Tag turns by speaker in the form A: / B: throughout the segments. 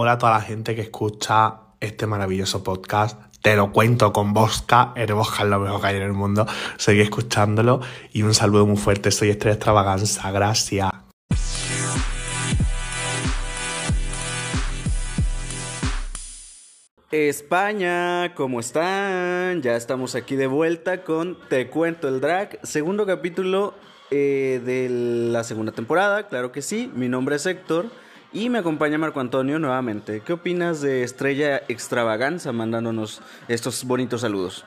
A: Hola a toda la gente que escucha este maravilloso podcast. Te lo cuento con Bosca, eres Bosca lo mejor que hay en el mundo. Seguí escuchándolo y un saludo muy fuerte. Soy Estrella Extravaganza, gracias.
B: España, ¿cómo están? Ya estamos aquí de vuelta con Te Cuento el Drag, segundo capítulo eh, de la segunda temporada, claro que sí. Mi nombre es Héctor y me acompaña Marco Antonio nuevamente. ¿Qué opinas de Estrella Extravaganza mandándonos estos bonitos saludos?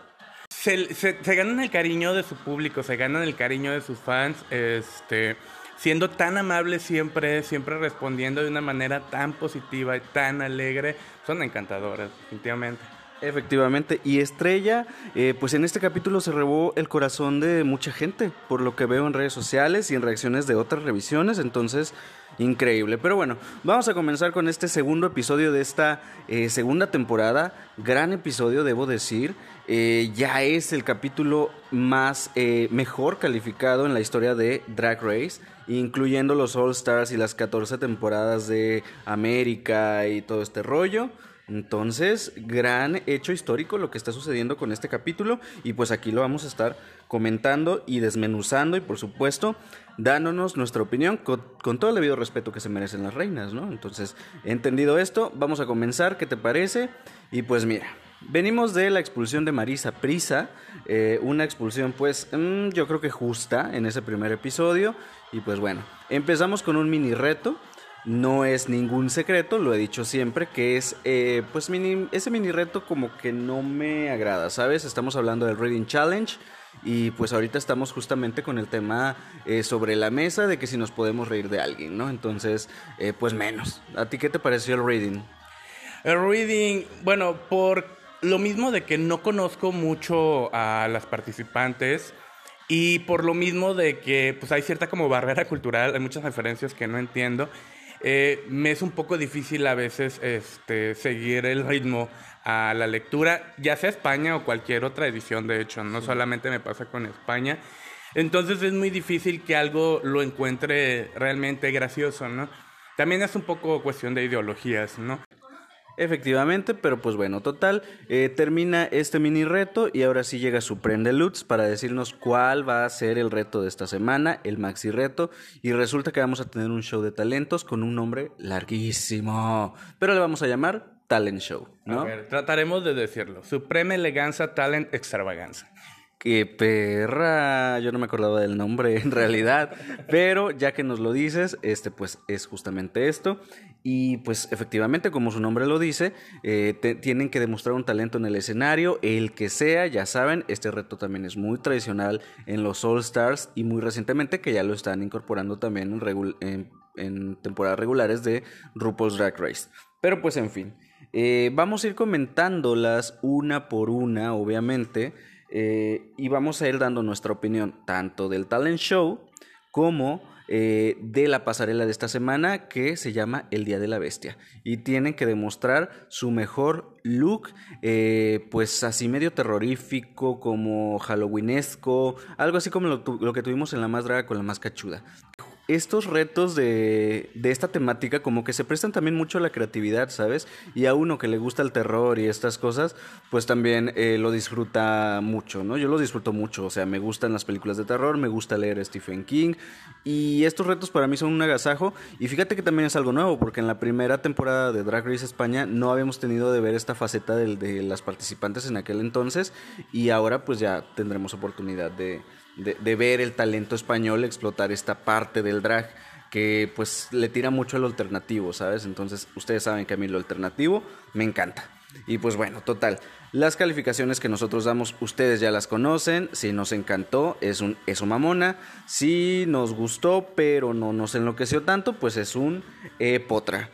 C: Se, se, ganan el cariño de su público, se ganan el cariño de sus fans, este, siendo tan amables siempre, siempre respondiendo de una manera tan positiva y tan alegre. Son encantadoras, definitivamente.
B: Efectivamente, y Estrella, eh, pues en este capítulo se robó el corazón de mucha gente, por lo que veo en redes sociales y en reacciones de otras revisiones, entonces increíble. Pero bueno, vamos a comenzar con este segundo episodio de esta eh, segunda temporada, gran episodio debo decir, eh, ya es el capítulo más mejor calificado en la historia de Drag Race, incluyendo los All Stars y las 14 temporadas de América y todo este rollo. Entonces, gran hecho histórico lo que está sucediendo con este capítulo y pues aquí lo vamos a estar comentando y desmenuzando y por supuesto dándonos nuestra opinión con, todo el debido respeto que se merecen las reinas, ¿no? Entonces, entendido esto, vamos a comenzar, ¿qué te parece? Y pues mira, venimos de la expulsión de Marisa Prisa, eh, una expulsión pues mm, yo creo que justa en ese primer episodio y pues bueno, empezamos con un mini reto no es ningún secreto, lo he dicho siempre, que es, eh, pues, ese mini reto como que no me agrada, ¿sabes? Estamos hablando del Reading Challenge y pues ahorita estamos justamente con el tema eh, sobre la mesa de que si nos podemos reír de alguien, ¿no? Entonces, eh, pues menos. ¿A ti qué te pareció el Reading?
C: El Reading, bueno, por lo mismo de que no conozco mucho a las participantes, y por lo mismo de que pues hay cierta como barrera cultural, hay muchas referencias que no entiendo. Eh, me es un poco difícil a veces este, seguir el ritmo a la lectura, ya sea España o cualquier otra edición, de hecho, no solamente me pasa con España. Entonces es muy difícil que algo lo encuentre realmente gracioso, ¿no? También es un poco cuestión de ideologías, ¿no?
B: Efectivamente, pero pues bueno, total, eh, termina este mini reto y ahora sí llega su Lutz para decirnos cuál va a ser el reto de esta semana, el maxi reto, y resulta que vamos a tener un show de talentos con un nombre larguísimo, pero le vamos a llamar Talent Show, ¿no?
C: A ver, trataremos de decirlo, Supreme Eleganza Talent Extravaganza.
B: Qué perra, yo no me acordaba del nombre en realidad, pero ya que nos lo dices, este pues es justamente esto y pues efectivamente como su nombre lo dice, eh, tienen que demostrar un talento en el escenario, el que sea, ya saben, este reto también es muy tradicional en los All Stars y muy recientemente que ya lo están incorporando también en, temporadas regulares de RuPaul's Drag Race. Pero pues en fin, eh, vamos a ir comentándolas una por una, obviamente. Eh, y vamos a ir dando nuestra opinión tanto del talent show como eh, de la pasarela de esta semana que se llama El Día de la Bestia. Y tienen que demostrar su mejor look, eh, pues así medio terrorífico, como halloweenesco, algo así como lo, lo que tuvimos en la más draga con la más cachuda estos retos de, de, esta temática como que se prestan también mucho a la creatividad, ¿sabes? Y a uno que le gusta el terror y estas cosas, pues también eh, lo disfruta mucho, ¿no? Yo lo disfruto mucho, o sea, me gustan las películas de terror, me gusta leer Stephen King y estos retos para mí son un agasajo y fíjate que también es algo nuevo porque en la primera temporada de Drag Race España no habíamos tenido de ver esta faceta de, de las participantes en aquel entonces y ahora pues ya tendremos oportunidad de de, ver el talento español explotar esta parte del drag que pues le tira mucho al alternativo, ¿sabes? Entonces ustedes saben que a mí lo alternativo me encanta. Y pues bueno, total, las calificaciones que nosotros damos, ustedes ya las conocen. Si nos encantó, es un eso mamona. Si nos gustó, pero no nos enloqueció tanto, pues es un eh, potra.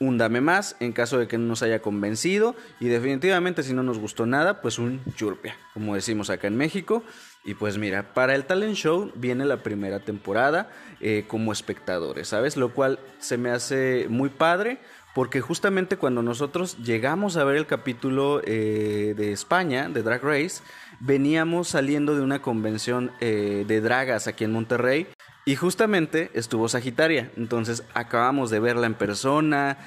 B: Un dame más en caso de que no nos haya convencido. Y definitivamente, si no nos gustó nada, pues un churpia, como decimos acá en México. Y pues mira, para el talent show viene la primera temporada eh, como espectadores, ¿sabes? Lo cual se me hace muy padre porque justamente cuando nosotros llegamos a ver el capítulo eh, de España, de Drag Race, veníamos saliendo de una convención eh, de dragas aquí en Monterrey Y justamente estuvo Sagitaria, entonces acabamos de verla en persona,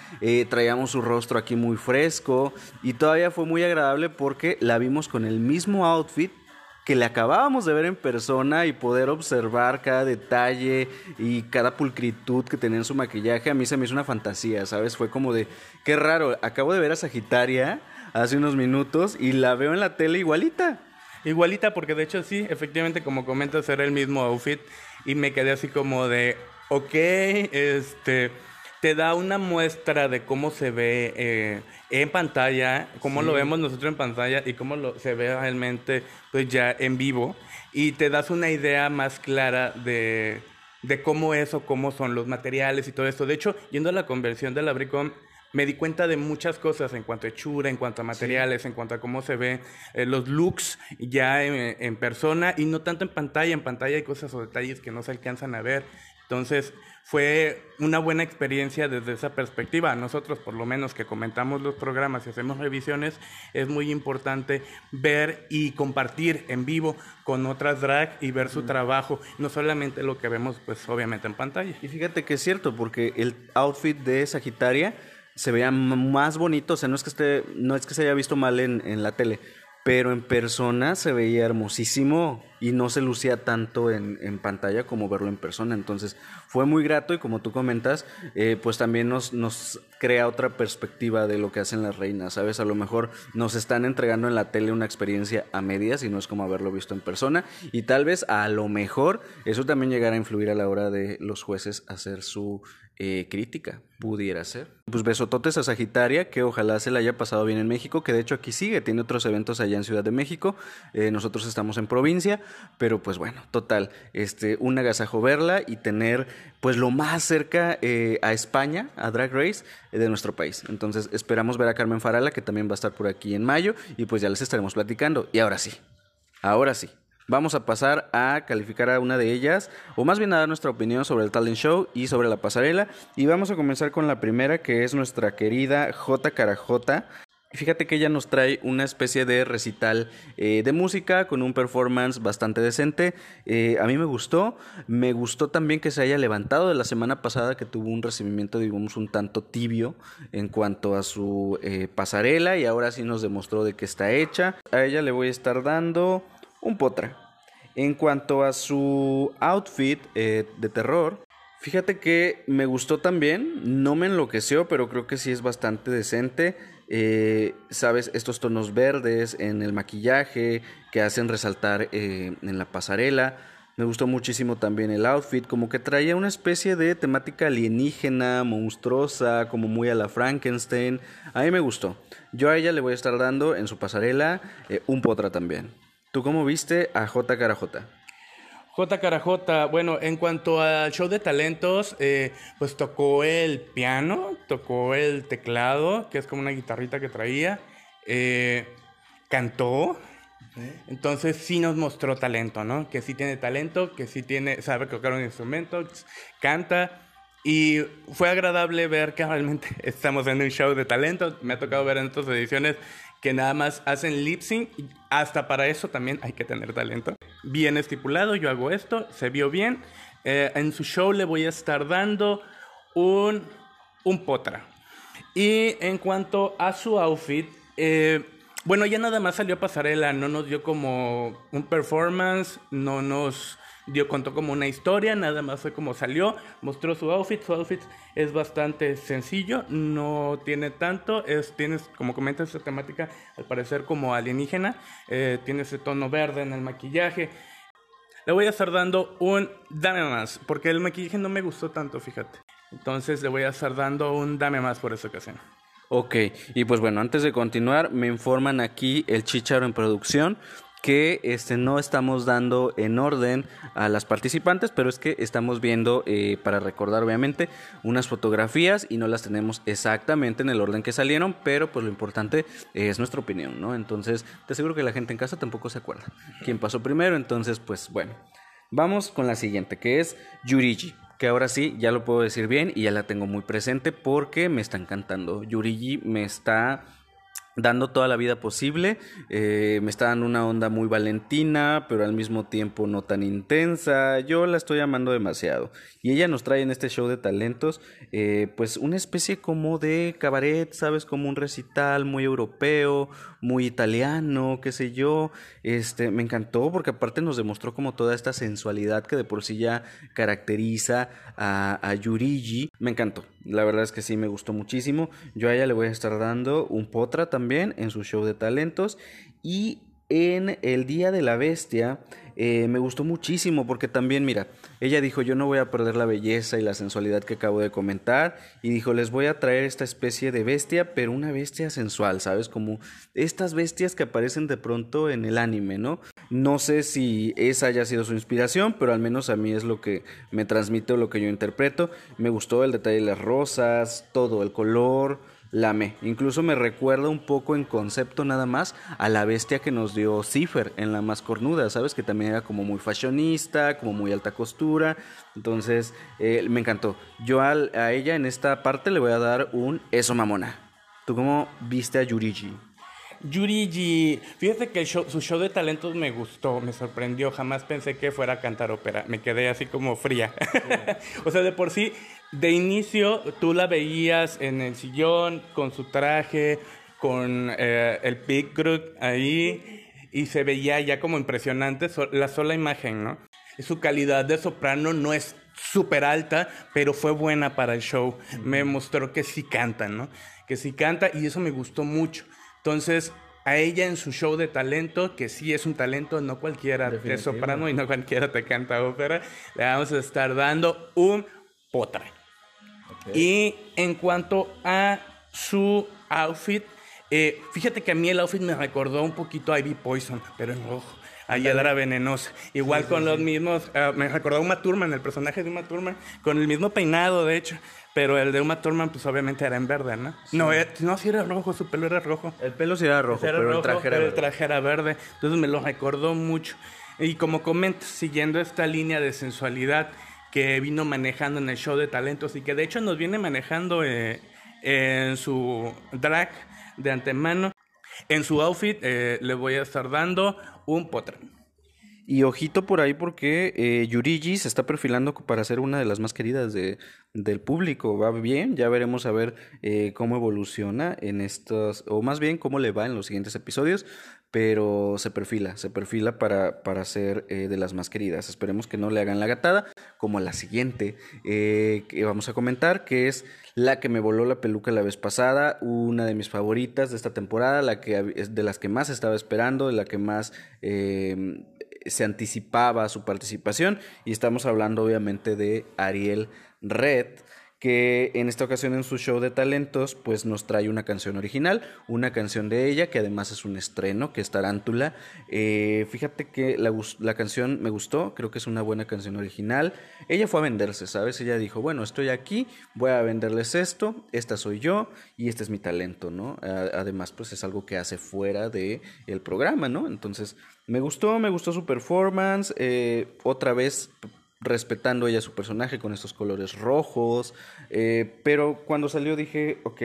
B: traíamos su rostro aquí muy fresco y todavía fue muy agradable porque la vimos con el mismo outfit que le acabábamos de ver en persona y poder observar cada detalle y cada pulcritud que tenía en su maquillaje, a mí se me hizo una fantasía, ¿sabes? Fue como de, qué raro, acabo de ver a Sagitaria hace unos minutos y la veo en la tele igualita.
C: Igualita porque de hecho sí, efectivamente como comentas era el mismo outfit y me quedé así como de, ok, este, te da una muestra de cómo se ve eh, en pantalla, cómo lo vemos nosotros en pantalla y cómo lo, se ve realmente pues ya en vivo y te das una idea más clara de, de cómo es o cómo son los materiales y todo esto. De hecho, yendo a la conversión de la Bricom, me di cuenta de muchas cosas en cuanto a hechura, en cuanto a materiales, en cuanto a cómo se ven eh, los looks ya en, en, persona y no tanto en pantalla. En pantalla hay cosas o detalles que no se alcanzan a ver. Entonces fue una buena experiencia desde esa perspectiva. Nosotros, por lo menos que comentamos los programas y hacemos revisiones, es muy importante ver y compartir en vivo con otras drag y ver su trabajo, no solamente lo que vemos, pues obviamente en pantalla.
B: Y fíjate que es cierto, porque el outfit de Sagitaria se veía más bonito, o sea, no es que, esté, no es que se haya visto mal en, en la tele, pero en persona se veía hermosísimo y no se lucía tanto en, pantalla como verlo en persona. Entonces fue muy grato y como tú comentas, eh, pues también nos, nos crea otra perspectiva de lo que hacen las reinas, ¿sabes? A lo mejor nos están entregando en la tele una experiencia a medias y no es como haberlo visto en persona y tal vez a lo mejor eso también llegará a influir a la hora de los jueces hacer su eh, crítica, pudiera ser. Pues besototes a Sagitaria, que ojalá se la haya pasado bien en México, que de hecho aquí sigue, tiene otros eventos allá en Ciudad de México, eh, nosotros estamos en provincia, pero pues bueno, total, este, un agasajo verla y tener pues lo más cerca eh, a España, a Drag Race eh, de nuestro país. Entonces esperamos ver a Carmen Farala, que también va a estar por aquí en mayo, y pues ya les estaremos platicando. Y ahora sí, ahora sí. Vamos a pasar a calificar a una de ellas, o más bien a dar nuestra opinión sobre el talent show y sobre la pasarela. Y vamos a comenzar con la primera, que es nuestra querida J. Carajota. Fíjate que ella nos trae una especie de recital eh, de música con un performance bastante decente. Eh, a mí me gustó. Me gustó también que se haya levantado de la semana pasada que tuvo un recibimiento, digamos, un tanto tibio en cuanto a su eh, pasarela y ahora sí nos demostró de que está hecha. A ella le voy a estar dando un potra. En cuanto a su outfit de terror, fíjate que me gustó también. No me enloqueció, pero creo que sí es bastante decente. Eh, sabes, estos tonos verdes en el maquillaje que hacen resaltar eh, en la pasarela. Me gustó muchísimo también el outfit, como que traía una especie de temática alienígena, monstruosa, como muy a la Frankenstein. A mí me gustó. Yo a ella le voy a estar dando en su pasarela eh, un potra también. ¿Tú cómo viste a J. Carajota?
C: J. Carajota, bueno, en cuanto al show de talentos, eh, pues tocó el piano, tocó el teclado, que es como una guitarrita que traía, eh, cantó, entonces sí nos mostró talento, ¿no? Que sí tiene talento, que sí tiene, sabe tocar un instrumento, canta. Y fue agradable ver que realmente estamos en un show de talento. Me ha tocado ver en otras ediciones que nada más hacen lip sync. Hasta para eso también hay que tener talento. Bien estipulado, yo hago esto, se vio bien. Eh, en su show le voy a estar dando un, un potra. Y en cuanto a su outfit, eh, bueno, ya nada más salió pasarela, no nos dio como un performance, no nos dio contó como una historia, nada más fue como salió, mostró su outfit, su outfit es bastante sencillo, no tiene tanto, es, tienes, como comentas, esta temática al parecer como alienígena, eh, tiene ese tono verde en el maquillaje. Le voy a estar dando un dame más, porque el maquillaje no me gustó tanto, fíjate. Entonces le voy a estar dando un dame más por esta ocasión.
B: Ok, y pues bueno, antes de continuar, me informan aquí el Chicharo en producción que este, no estamos dando en orden a las participantes, pero es que estamos viendo, eh, para recordar obviamente, unas fotografías y no las tenemos exactamente en el orden que salieron, pero pues lo importante es nuestra opinión, ¿no? Entonces, te aseguro que la gente en casa tampoco se acuerda quién pasó primero, entonces pues bueno. Vamos con la siguiente, que es Yurigi que ahora sí ya lo puedo decir bien y ya la tengo muy presente porque me está encantando. Yurigi me está dando toda la vida posible. Eh, me está dando una onda muy valentina, pero al mismo tiempo no tan intensa. Yo la estoy amando demasiado. Y ella nos trae en este show de talentos, eh, pues una especie como de cabaret, ¿sabes? Como un recital muy europeo, muy italiano, qué sé yo. Este, me encantó porque aparte nos demostró como toda esta sensualidad que de por sí ya caracteriza a, a Yurigi. Me encantó. La verdad es que sí me gustó muchísimo. Yo a ella le voy a estar dando un potra también en su show de talentos. Y en el Día de la Bestia eh, me gustó muchísimo porque también, mira, ella dijo, yo no voy a perder la belleza y la sensualidad que acabo de comentar. Y dijo, les voy a traer esta especie de bestia, pero una bestia sensual, ¿sabes? Como estas bestias que aparecen de pronto en el anime, ¿no? No sé si esa haya sido su inspiración, pero al menos a mí es lo que me transmite o lo que yo interpreto. Me gustó el detalle de las rosas, todo, el color Lame. Incluso me recuerda un poco en concepto nada más a la bestia que nos dio Cipher en la más cornuda, ¿sabes? Que también era como muy fashionista, como muy alta costura. Entonces, eh, me encantó. Yo a, a ella en esta parte le voy a dar un eso mamona. ¿Tú cómo viste a Yurigi?
C: Yurigi, fíjate que su show de talentos me gustó, me sorprendió, jamás pensé que fuera a cantar ópera, me quedé así como fría. o sea, de por sí, de inicio tú la veías en el sillón con su traje, con eh, el Big Group ahí, y se veía ya como impresionante la sola imagen, ¿no? Su calidad de soprano no es súper alta, pero fue buena para el show. Me mostró que sí canta, ¿no? Que sí canta y eso me gustó mucho. Entonces, a ella en su show de talento, que sí es un talento, no cualquiera de soprano y no cualquiera te canta ópera, le vamos a estar dando un potra. Y en cuanto a su outfit, eh, fíjate que a mí el outfit me recordó un poquito a Ivy Poison, pero en rojo. Allá era venenosa. Igual con los mismos, ah, me recordó a Uma Thurman, el personaje de Uma Thurman, con el mismo peinado, de hecho. Pero el de Uma Thurman, pues obviamente era en verde, ¿no? No, eh, no, sí era rojo, su pelo era rojo.
B: El pelo sí era rojo, pero el traje era
C: verde. el traje era verde. Entonces me lo recordó mucho. Y como comento, siguiendo esta línea de sensualidad que vino manejando en el show de talentos y que de hecho nos viene manejando eh, en su drag de antemano, en su outfit, eh, le voy a estar dando un potre.
B: Y ojito por ahí porque eh, Yurigi se está perfilando para ser una de las más queridas de, del público. Va bien, ya veremos a ver eh, cómo evoluciona en estos, o más bien cómo le va en los siguientes episodios, pero se perfila, se perfila para, para ser eh, de las más queridas. Esperemos que no le hagan la gatada, como la siguiente que vamos a comentar, que es la que me voló la peluca la vez pasada, una de mis favoritas de esta temporada, la que de las que más estaba esperando, de la que más se anticipaba su participación y estamos hablando obviamente de Ariel Red que en esta ocasión en su show de talentos pues nos trae una canción original, una canción de ella que además es un estreno, que es Tarántula. Eh, fíjate que la, la, canción me gustó, creo que es una buena canción original. Ella fue a venderse, ¿sabes? Ella dijo, bueno, estoy aquí, voy a venderles esto, esta soy yo y este es mi talento, ¿no? además pues es algo que hace fuera del el programa, ¿no? Entonces me gustó, me gustó su performance, eh, otra vez respetando ella su personaje con estos colores rojos, eh, pero cuando salió dije, ok,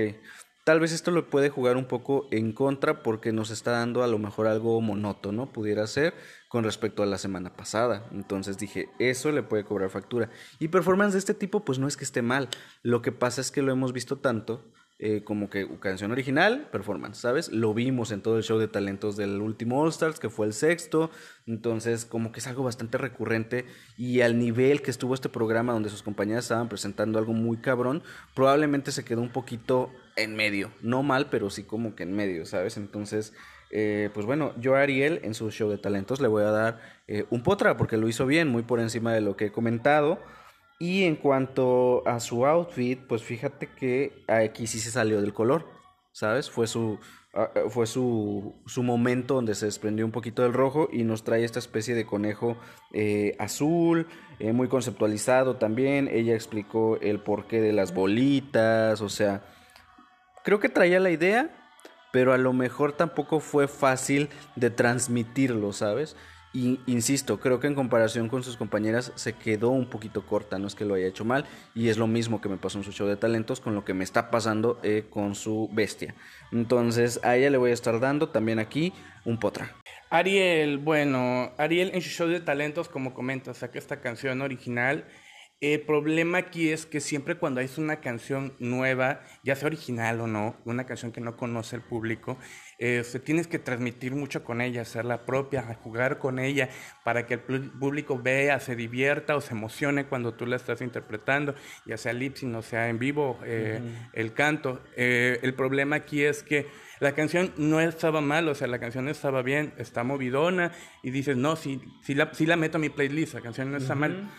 B: tal vez esto lo puede jugar un poco en contra porque nos está dando a lo mejor algo monótono, pudiera ser, con respecto a la semana pasada. Entonces dije, eso le puede cobrar factura. Y performance de este tipo, pues no es que esté mal, lo que pasa es que lo hemos visto tanto eh, como que canción original, performance, ¿sabes? Lo vimos en todo el show de talentos del último All Stars, que fue el sexto, entonces como que es algo bastante recurrente y al nivel que estuvo este programa donde sus compañeras estaban presentando algo muy cabrón, probablemente se quedó un poquito en medio, no mal, pero sí como que en medio, ¿sabes? Entonces... Eh, pues bueno, yo a Ariel en su show de talentos le voy a dar eh, un potra porque lo hizo bien, muy por encima de lo que he comentado. Y en cuanto a su outfit, pues fíjate que aquí sí se salió del color, ¿sabes? Fue su, ah, ah, fue su, su momento donde se desprendió un poquito del rojo y nos trae esta especie de conejo eh, azul, eh, muy conceptualizado también. Ella explicó el porqué de las bolitas, o sea, creo que traía la idea, pero a lo mejor tampoco fue fácil de transmitirlo, ¿sabes? Y insisto, creo que en comparación con sus compañeras se quedó un poquito corta, no es que lo haya hecho mal, y es lo mismo que me pasó en su show de talentos con lo que me está pasando eh, con su bestia. Entonces a ella le voy a estar dando también aquí un potra.
C: Ariel, bueno, Ariel en su show de talentos, como comentas, saca esta canción original el problema aquí es que siempre cuando hay una canción nueva, ya sea original o no, una canción que no conoce el público, eh, tienes que transmitir mucho con ella, hacerla propia, jugar con ella para que el público vea, se divierta o se emocione cuando tú la estás interpretando, ya sea lip sync o sea en vivo eh, el canto. Eh, el problema aquí es que la canción no estaba mal, o sea, la canción estaba bien, está movidona y dices, no, si, si, la, si la meto a mi playlist, la canción no está mal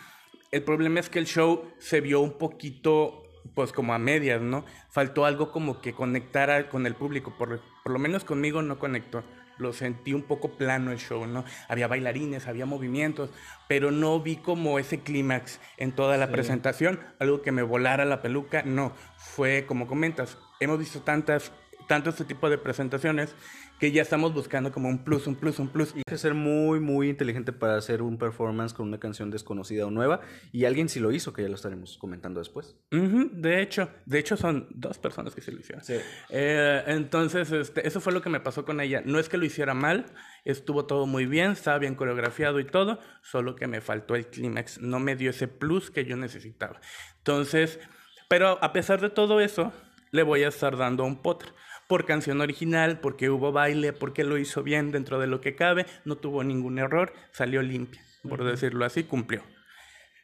C: el problema es que el show se vio un poquito, pues como a medias, ¿no? Faltó algo como que conectara con el público, por, por lo menos conmigo no conectó. Lo sentí un poco plano el show, ¿no? Había bailarines, había movimientos, pero no vi como ese clímax en toda la presentación, algo que me volara la peluca, no. Fue como comentas, hemos visto tantas, tanto este tipo de presentaciones que ya estamos buscando como un plus, un plus, un plus.
B: Y hay que ser muy, muy inteligente para hacer un performance con una canción desconocida o nueva. Y alguien sí lo hizo, que ya lo estaremos comentando después.
C: de hecho, de hecho son dos personas que sí lo hicieron. Eh, entonces, este, eso fue lo que me pasó con ella. No es que lo hiciera mal, estuvo todo muy bien, estaba bien coreografiado y todo, solo que me faltó el clímax. No me dio ese plus que yo necesitaba. Entonces, pero a pesar de todo eso, le voy a estar dando un potre por canción original, porque hubo baile, porque lo hizo bien dentro de lo que cabe, no tuvo ningún error, salió limpia, por decirlo así, cumplió.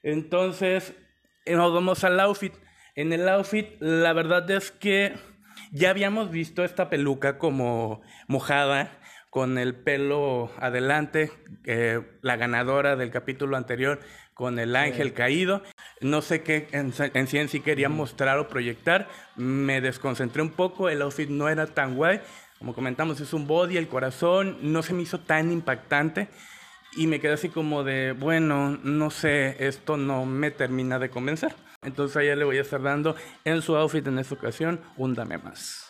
C: Entonces, eh, nos vamos al outfit. En el outfit, la verdad es que ya habíamos visto esta peluca como mojada, con el pelo adelante, eh, la ganadora del capítulo anterior con el ángel caído. No sé qué en, en sí en sí quería mostrar o proyectar. Me desconcentré un poco, el outfit no era tan guay. Como comentamos, es un body, el corazón no se me hizo tan impactante. Y me quedé así como de, bueno, no sé, esto no me termina de convencer. Entonces a ella le voy a estar dando en su outfit en esta ocasión un dame más.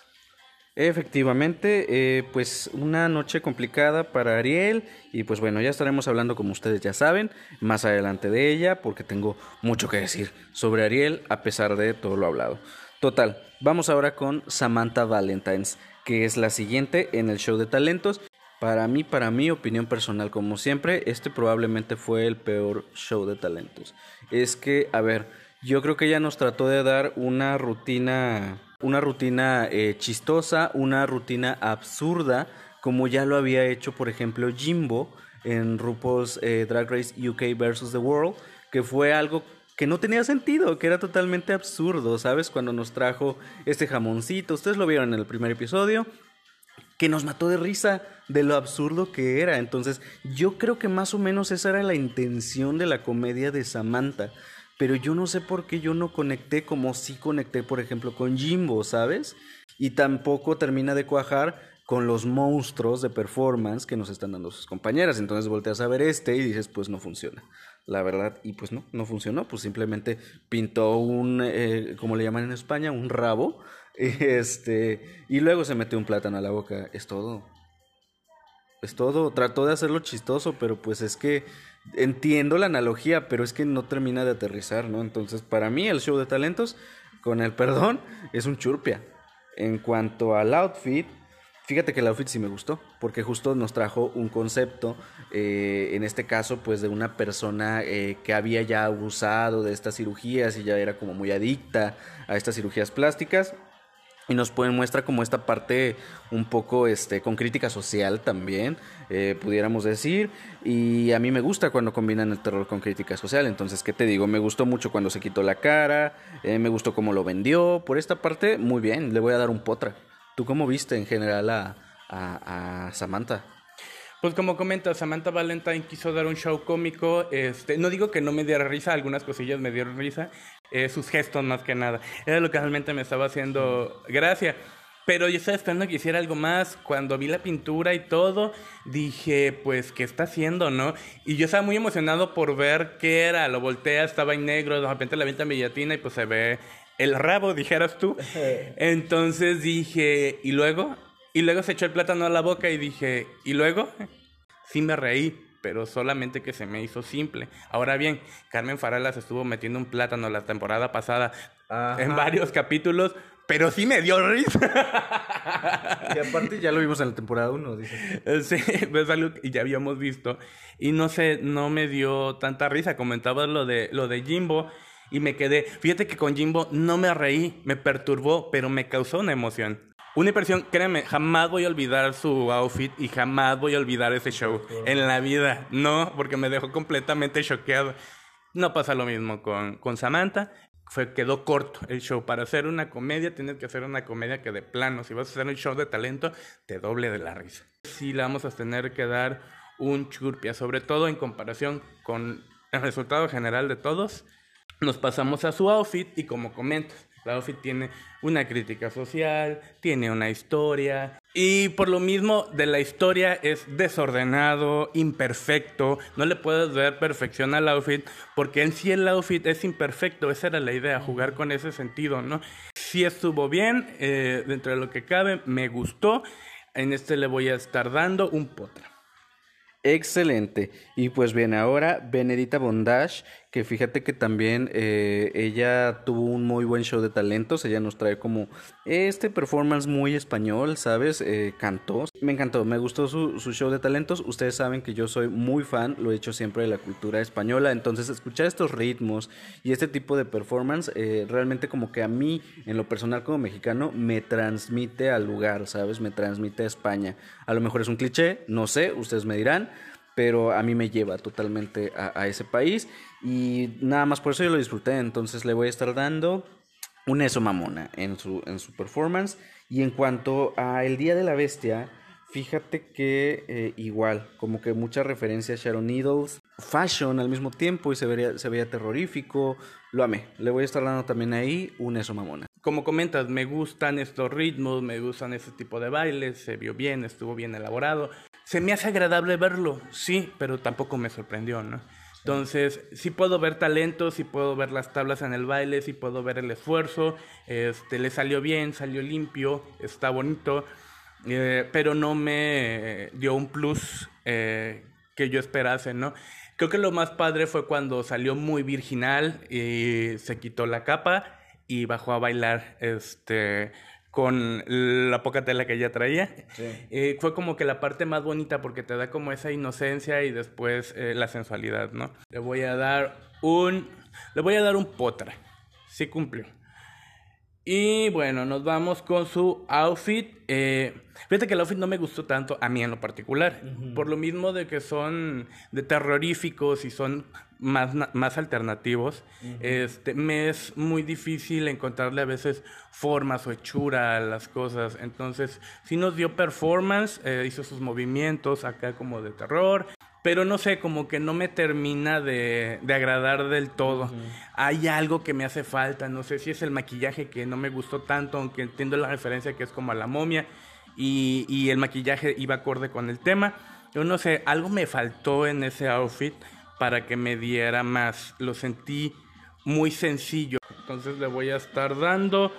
B: Efectivamente, eh, pues una noche complicada para Ariel y pues bueno, ya estaremos hablando como ustedes ya saben más adelante de ella porque tengo mucho que decir sobre Ariel a pesar de todo lo hablado. Total, vamos ahora con Samantha Valentines, que es la siguiente en el show de talentos. Para mí, para mi opinión personal, como siempre, este probablemente fue el peor show de talentos. Es que, a ver, yo creo que ella nos trató de dar una rutina una rutina eh, chistosa, una rutina absurda, como ya lo había hecho, por ejemplo, Jimbo en RuPaul's eh, Drag Race UK vs. The World, que fue algo que no tenía sentido, que era totalmente absurdo, ¿sabes? Cuando nos trajo este jamoncito, ustedes lo vieron en el primer episodio, que nos mató de risa de lo absurdo que era. Entonces, yo creo que más o menos esa era la intención de la comedia de Samantha pero yo no sé por qué yo no conecté como sí conecté, por ejemplo, con Jimbo, ¿sabes? Y tampoco termina de cuajar con los monstruos de performance que nos están dando sus compañeras. Entonces volteas a ver este y dices, pues no funciona. La verdad, y pues no, no funcionó. Pues simplemente pintó un, eh, como le llaman en España, un rabo. Este, y luego se metió un plátano a la boca. Es todo. Es todo. Trató de hacerlo chistoso, pero pues es que entiendo la analogía, pero es que no termina de aterrizar, ¿no? Entonces, para mí, el show de talentos, con el perdón, es un churpia. En cuanto al outfit, fíjate que el outfit sí me gustó, porque justo nos trajo un concepto, eh, en este caso, pues de una persona eh, que había ya abusado de estas cirugías y ya era como muy adicta a estas cirugías plásticas y nos muestra como esta parte un poco este con crítica social también eh, pudiéramos decir y a mí me gusta cuando combinan el terror con crítica social entonces qué te digo me gustó mucho cuando se quitó la cara eh, me gustó cómo lo vendió por esta parte muy bien le voy a dar un potra tú cómo viste en general a, a, a Samantha
C: pues como comenta, Samantha Valentine quiso dar un show cómico. Este, no digo que no me diera risa, algunas cosillas me dieron risa. Eh, sus gestos más que nada. Era lo que realmente me estaba haciendo gracia. Pero yo estaba esperando que hiciera algo más. Cuando vi la pintura y todo, dije, pues, ¿qué está haciendo, no? Y yo estaba muy emocionado por ver qué era. Lo voltea, estaba en negro, de repente la venta bellatina y pues se ve el rabo, dijeras tú. Entonces dije, ¿y luego? Y luego se echó el plátano a la boca y dije, ¿y luego? Sí me reí, pero solamente que se me hizo simple. Ahora bien, Carmen Farala se estuvo metiendo un plátano la temporada pasada en varios capítulos, pero sí me dio risa.
B: Y aparte ya lo vimos en la temporada 1, dice.
C: Sí, es algo que ya habíamos visto. Y no sé, no me dio tanta risa. Comentaba lo de, lo de Jimbo y me quedé. Fíjate que con Jimbo no me reí, me perturbó, pero me causó una emoción. Una impresión, créeme, jamás voy a olvidar su outfit y jamás voy a olvidar ese show en la vida. No, porque me dejó completamente choqueado. No pasa lo mismo con, con Samantha. Fue, quedó corto el show. Para hacer una comedia tienes que hacer una comedia que de plano, si vas a hacer un show de talento, te doble de la risa. Sí le vamos a tener que dar un churpia, sobre todo en comparación con el resultado general de todos. Nos pasamos a su outfit y como comentas, la outfit tiene una crítica social, tiene una historia. Y por lo mismo de la historia es desordenado, imperfecto. No le puedes ver perfección al outfit porque en sí el outfit es imperfecto. Esa era la idea, jugar con ese sentido, ¿no? Sí estuvo bien, eh, dentro de lo que cabe, me gustó. En este le voy a estar dando un potra.
B: Excelente. Y pues bien, ahora Benedita Bondage, que fíjate que también eh, ella tuvo un muy buen show de talentos, ella nos trae como este performance muy español, ¿sabes? Eh, cantó. Me encantó, me gustó su, su, show de talentos. Ustedes saben que yo soy muy fan, lo he hecho siempre de la cultura española, entonces escuchar estos ritmos y este tipo de performance eh, realmente como que a mí, en lo personal como mexicano, me transmite al lugar, ¿sabes? Me transmite a España. A lo mejor es un cliché, no sé, ustedes me dirán pero a mí me lleva totalmente a, a, ese país y nada más por eso yo lo disfruté, entonces le voy a estar dando un eso mamona en su, en su performance y en cuanto a El Día de la Bestia, fíjate que eh, igual, como que mucha referencia a Sharon Needles, fashion al mismo tiempo y se, vería, se veía terrorífico, lo amé, le voy a estar dando también ahí un eso mamona.
C: Como comentas, me gustan estos ritmos, me gustan ese tipo de bailes, se vio bien, estuvo bien elaborado. Se me hace agradable verlo, sí, pero tampoco me sorprendió, ¿no? Entonces, sí puedo ver talento, sí puedo ver las tablas en el baile, sí puedo ver el esfuerzo, este, le salió bien, salió limpio, está bonito, eh, pero no me dio un plus eh, que yo esperase, ¿no? Creo que lo más padre fue cuando salió muy virginal y se quitó la capa y bajó a bailar, este, con la poca tela que ella traía. Sí. Eh, fue como que la parte más bonita porque te da como esa inocencia y después eh, la sensualidad, ¿no? Le voy a dar un... Le voy a dar un potra. Sí cumplió. Y bueno, nos vamos con su outfit. Eh, fíjate que el outfit no me gustó tanto, a mí en lo particular. Uh -huh. Por lo mismo de que son de terroríficos y son más, más alternativos. Uh -huh. este, me es muy difícil encontrarle a veces formas o hechura a las cosas. Entonces, sí nos dio performance, eh, hizo sus movimientos acá como de terror. Pero no sé, como que no me termina de, de agradar del todo. Uh -huh. Hay algo que me hace falta, no sé si es el maquillaje que no me gustó tanto, aunque entiendo la referencia que es como a la momia y, y el maquillaje iba acorde con el tema. Yo no sé, algo me faltó en ese outfit para que me diera más. Lo sentí muy sencillo. Entonces le voy a estar dando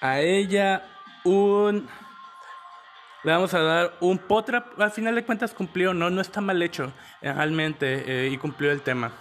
C: a ella un le vamos a dar un potra. Al final de cuentas cumplió, no, no está mal hecho realmente eh, y cumplió el tema.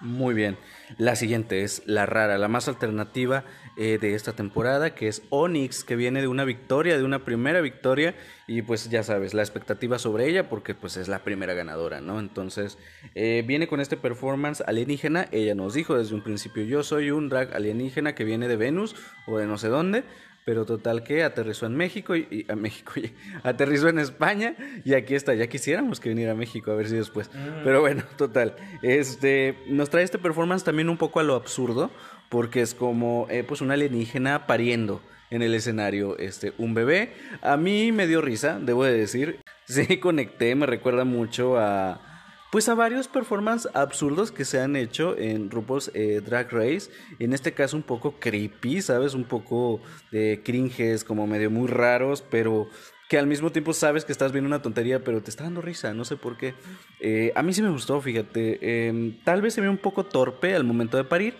B: Muy bien. La siguiente es la rara, la más alternativa eh, de esta temporada, que es Onyx, que viene de una victoria, de una primera victoria, y pues ya sabes, la expectativa sobre ella, porque pues es la primera ganadora, ¿no? Entonces, eh, viene con este performance alienígena, ella nos dijo desde un principio, yo soy un drag alienígena que viene de Venus o de no sé dónde, pero total que aterrizó en México y, y a México y, aterrizó en España y aquí está, ya quisiéramos que viniera a México a ver si después. Mm. Pero bueno, total. Este nos trae este performance también un poco a lo absurdo porque es como eh, pues una alienígena pariendo en el escenario este un bebé. A mí me dio risa, debo de decir. Sí conecté, me recuerda mucho a pues a varios performances absurdos que se han hecho en RuPaul's eh, Drag Race. En este caso un poco creepy, ¿sabes? Un poco de cringes, como medio muy raros, pero que al mismo tiempo sabes que estás viendo una tontería, pero te está dando risa, no sé por qué. Eh, a mí sí me gustó, fíjate. Eh, tal vez se ve un poco torpe al momento de parir.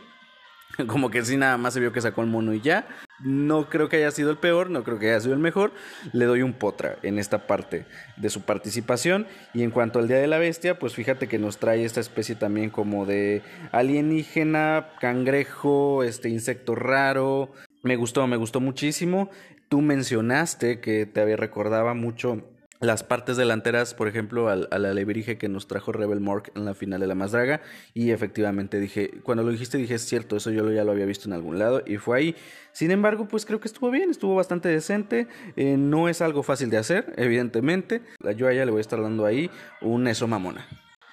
B: Como que sí, nada más se vio que sacó el mono y ya. No creo que haya sido el peor, no creo que haya sido el mejor. Le doy un potra en esta parte de su participación. Y en cuanto al Día de la Bestia, pues fíjate que nos trae esta especie también como de alienígena, cangrejo, este insecto raro. Me gustó, me gustó muchísimo. Tú mencionaste que te había recordaba mucho las partes delanteras, por ejemplo, al, al alebrije que nos trajo Rebel Mork en la final de la más draga. Y efectivamente dije, cuando lo dijiste, dije, es cierto, eso yo ya lo había visto en algún lado y fue ahí. Sin embargo, pues creo que estuvo bien, estuvo bastante decente. Eh, no es algo fácil de hacer, evidentemente. Yo a le voy a estar dando ahí un eso mamona.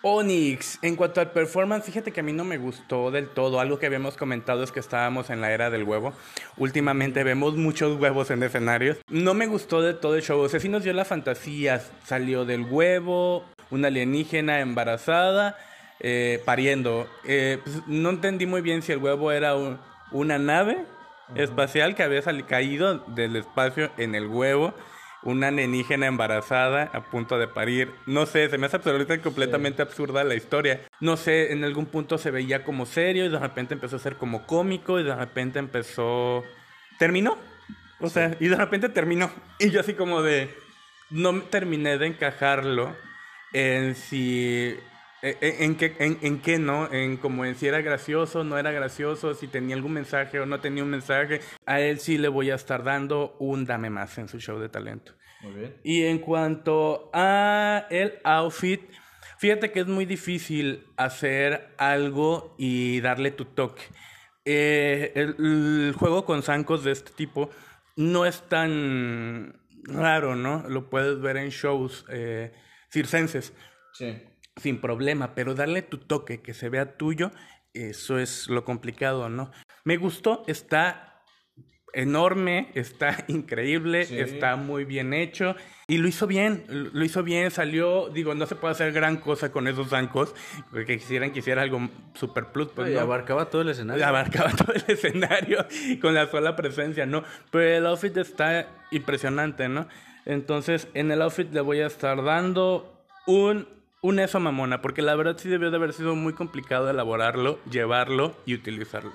C: Onyx, en cuanto al performance, fíjate que a mí no me gustó del todo. Algo que habíamos comentado es que estábamos en la era del huevo. Últimamente vemos muchos huevos en escenarios. No me gustó de todo el show. O sea, sí nos dio la fantasía. Salió del huevo, una alienígena embarazada, eh, pariendo. Eh, pues, no entendí muy bien si el huevo era un- una nave espacial que había caído del espacio en el huevo. Una alienígena embarazada a punto de parir. No sé, se me hace absolutamente completamente absurda la historia. No sé, en algún punto se veía como serio y de repente empezó a ser como cómico y de repente empezó... Terminó. O sea, y de repente terminó. Y yo así como de... No terminé de encajarlo en si... En, en qué, en, en qué no, en como en si era gracioso, no era gracioso, si tenía algún mensaje o no tenía un mensaje. A él sí le voy a estar dando un dame más en su show de talento.
B: Muy bien.
C: Y en cuanto a el outfit, fíjate que es muy difícil hacer algo y darle tu toque. Eh, el, el juego con zancos de este tipo no es tan raro, ¿no? Lo puedes ver en shows eh, circenses
B: Sí.
C: Sin problema, pero darle tu toque, que se vea tuyo, eso es lo complicado, ¿no? Me gustó, está enorme, está increíble,
B: Sí.
C: está muy bien hecho y lo hizo bien, lo hizo bien, salió, digo, no se puede hacer gran cosa con esos zancos, porque quisieran que hiciera algo super plus, pues
B: y
C: no.
B: abarcaba todo el escenario.
C: Abarcaba todo el escenario con la sola presencia, ¿no? Pero el outfit está impresionante, ¿no? Entonces, en el outfit le voy a estar dando un, un eso mamona, porque la verdad sí debió de haber sido muy complicado elaborarlo, llevarlo y utilizarlo.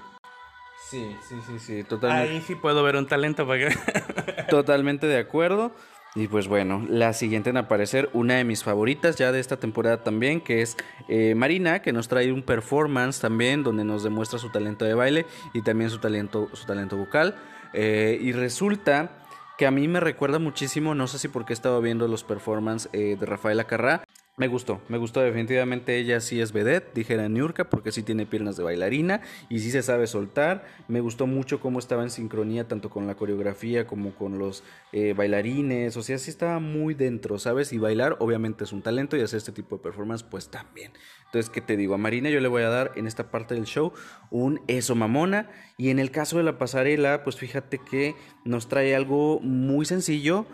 B: Sí, sí, sí, sí, totalmente.
C: Ahí sí puedo ver un talento para que...
B: Totalmente de acuerdo. Y pues bueno, la siguiente en aparecer, una de mis favoritas ya de esta temporada también, que es eh, Marina, que nos trae un performance también, donde nos demuestra su talento de baile y también su talento, su talento vocal. Eh, y resulta que a mí me recuerda muchísimo, no sé si porque he estado viendo los performances eh, de Rafaela Carrá. Me gustó, me gustó definitivamente. Ella sí es vedette, dijera Niurka, porque sí tiene piernas de bailarina y sí se sabe soltar. Me gustó mucho cómo estaba en sincronía tanto con la coreografía como con los eh, bailarines. O sea, sí estaba muy dentro, ¿sabes? Y bailar obviamente es un talento y hacer este tipo de performance pues también. Entonces, ¿qué te digo? A Marina yo le voy a dar en esta parte del show un eso mamona. Y en el caso de la pasarela, pues fíjate que nos trae algo muy sencillo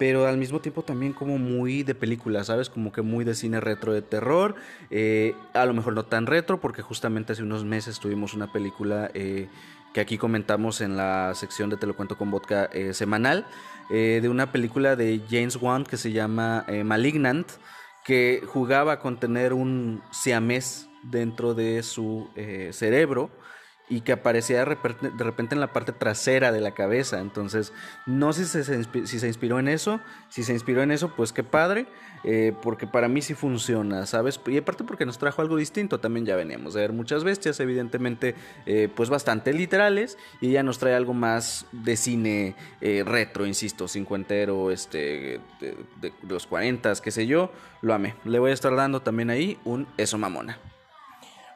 B: pero al mismo tiempo también como muy de película, ¿sabes? Como que muy de cine retro de terror, eh, a lo mejor no tan retro, porque justamente hace unos meses tuvimos una película eh, que aquí comentamos en la sección de Te lo cuento con vodka eh, semanal, de una película de James Wan que se llama Malignant, que jugaba con tener un siamés dentro de su cerebro y que aparecía de repente, en la parte trasera de la cabeza. Entonces, no sé si se, inspiró en eso. Si se inspiró en eso, pues qué padre. eh, porque para mí sí funciona, ¿sabes? Y aparte porque nos trajo algo distinto. También ya veníamos de ver muchas bestias, evidentemente, eh, pues bastante literales. Y ella nos trae algo más de cine eh, retro, insisto, cincuentero, este, de los cuarentas, qué sé yo. Lo amé. Le voy a estar dando también ahí un eso mamona.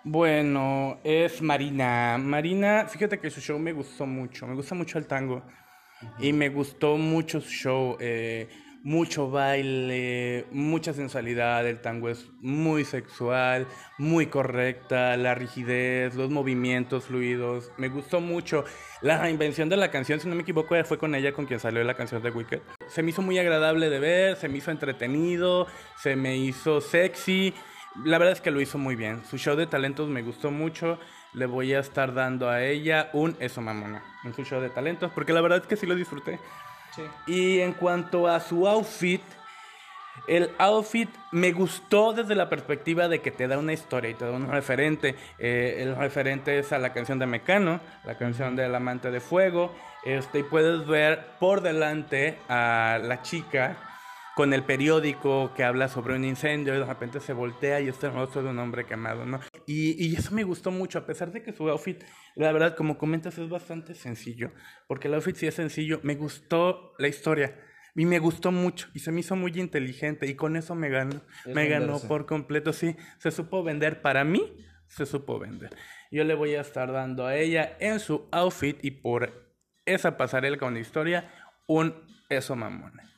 C: Bueno, es Marina. Marina, fíjate que su show me gustó mucho. Me gusta mucho el tango. Y me gustó mucho su show. eh, mucho baile, mucha sensualidad. El tango es muy sexual, muy correcta. La rigidez, los movimientos fluidos. Me gustó mucho. La reinvención de la canción, si no me equivoco, fue con ella con quien salió la canción de Wicked. Se me hizo muy agradable de ver, se me hizo entretenido, se me hizo sexy. La verdad es que lo hizo muy bien. Su show de talentos me gustó mucho. Le voy a estar dando a ella un eso mamona en su show de talentos, porque la verdad es que sí lo disfruté. Y en cuanto a su outfit, El outfit me gustó desde la perspectiva de que te da una historia y te da un referente. Eh, el referente es a la canción de Mecano, la canción del amante de fuego. Este, y puedes ver por delante a la chica con el periódico que habla sobre un incendio y de repente se voltea y está el rostro de un hombre quemado, ¿no? Y, y, eso me gustó mucho, a pesar de que su outfit, la verdad, como comentas, es bastante sencillo, porque el outfit sí es sencillo, me gustó la historia. Y me gustó mucho y se me hizo muy inteligente y con eso me ganó. me ganó por completo, sí. Se supo vender. Para mí, se supo vender. Yo le voy a estar dando a ella en su outfit y por esa pasarela con la historia un eso mamona.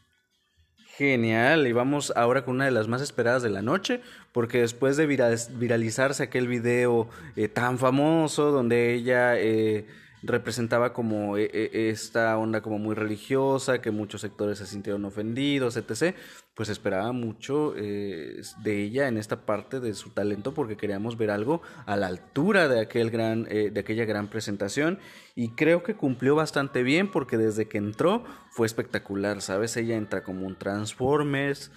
B: Genial, y vamos ahora con una de las más esperadas de la noche, porque después de viralizarse aquel video eh, tan famoso donde ella eh, representaba como eh, eh, esta onda como muy religiosa, que muchos sectores se sintieron ofendidos, etc. Pues esperaba mucho eh, de ella en esta parte de su talento porque queríamos ver algo a la altura de, aquel gran, de aquella gran presentación y creo que cumplió bastante bien porque desde que entró fue espectacular, ¿sabes? Ella entra como un Transformers,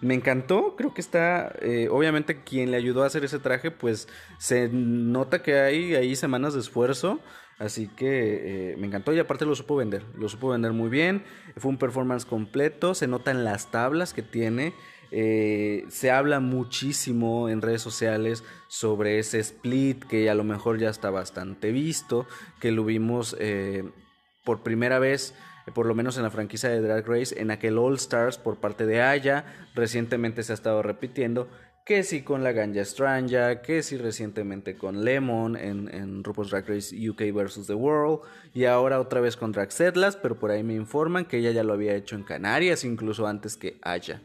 B: me encantó, creo que está, obviamente quien le ayudó a hacer ese traje, pues se nota que hay ahí semanas de esfuerzo Así que eh, me encantó y aparte lo supo vender, lo supo vender muy bien, fue un performance completo, se nota en las tablas que tiene, eh, se habla muchísimo en redes sociales sobre ese split que a lo mejor ya está bastante visto, que lo vimos eh, por primera vez por lo menos en la franquicia de Drag Race, en aquel All Stars por parte de Aya, recientemente se ha estado repitiendo, que sí con la Ganja Stranja, que sí recientemente con Lemon en, en RuPaul's Drag Race UK vs. The World, y ahora otra vez con Drag Setlas, pero por ahí me informan que ella ya lo había hecho en Canarias, incluso antes que Aya.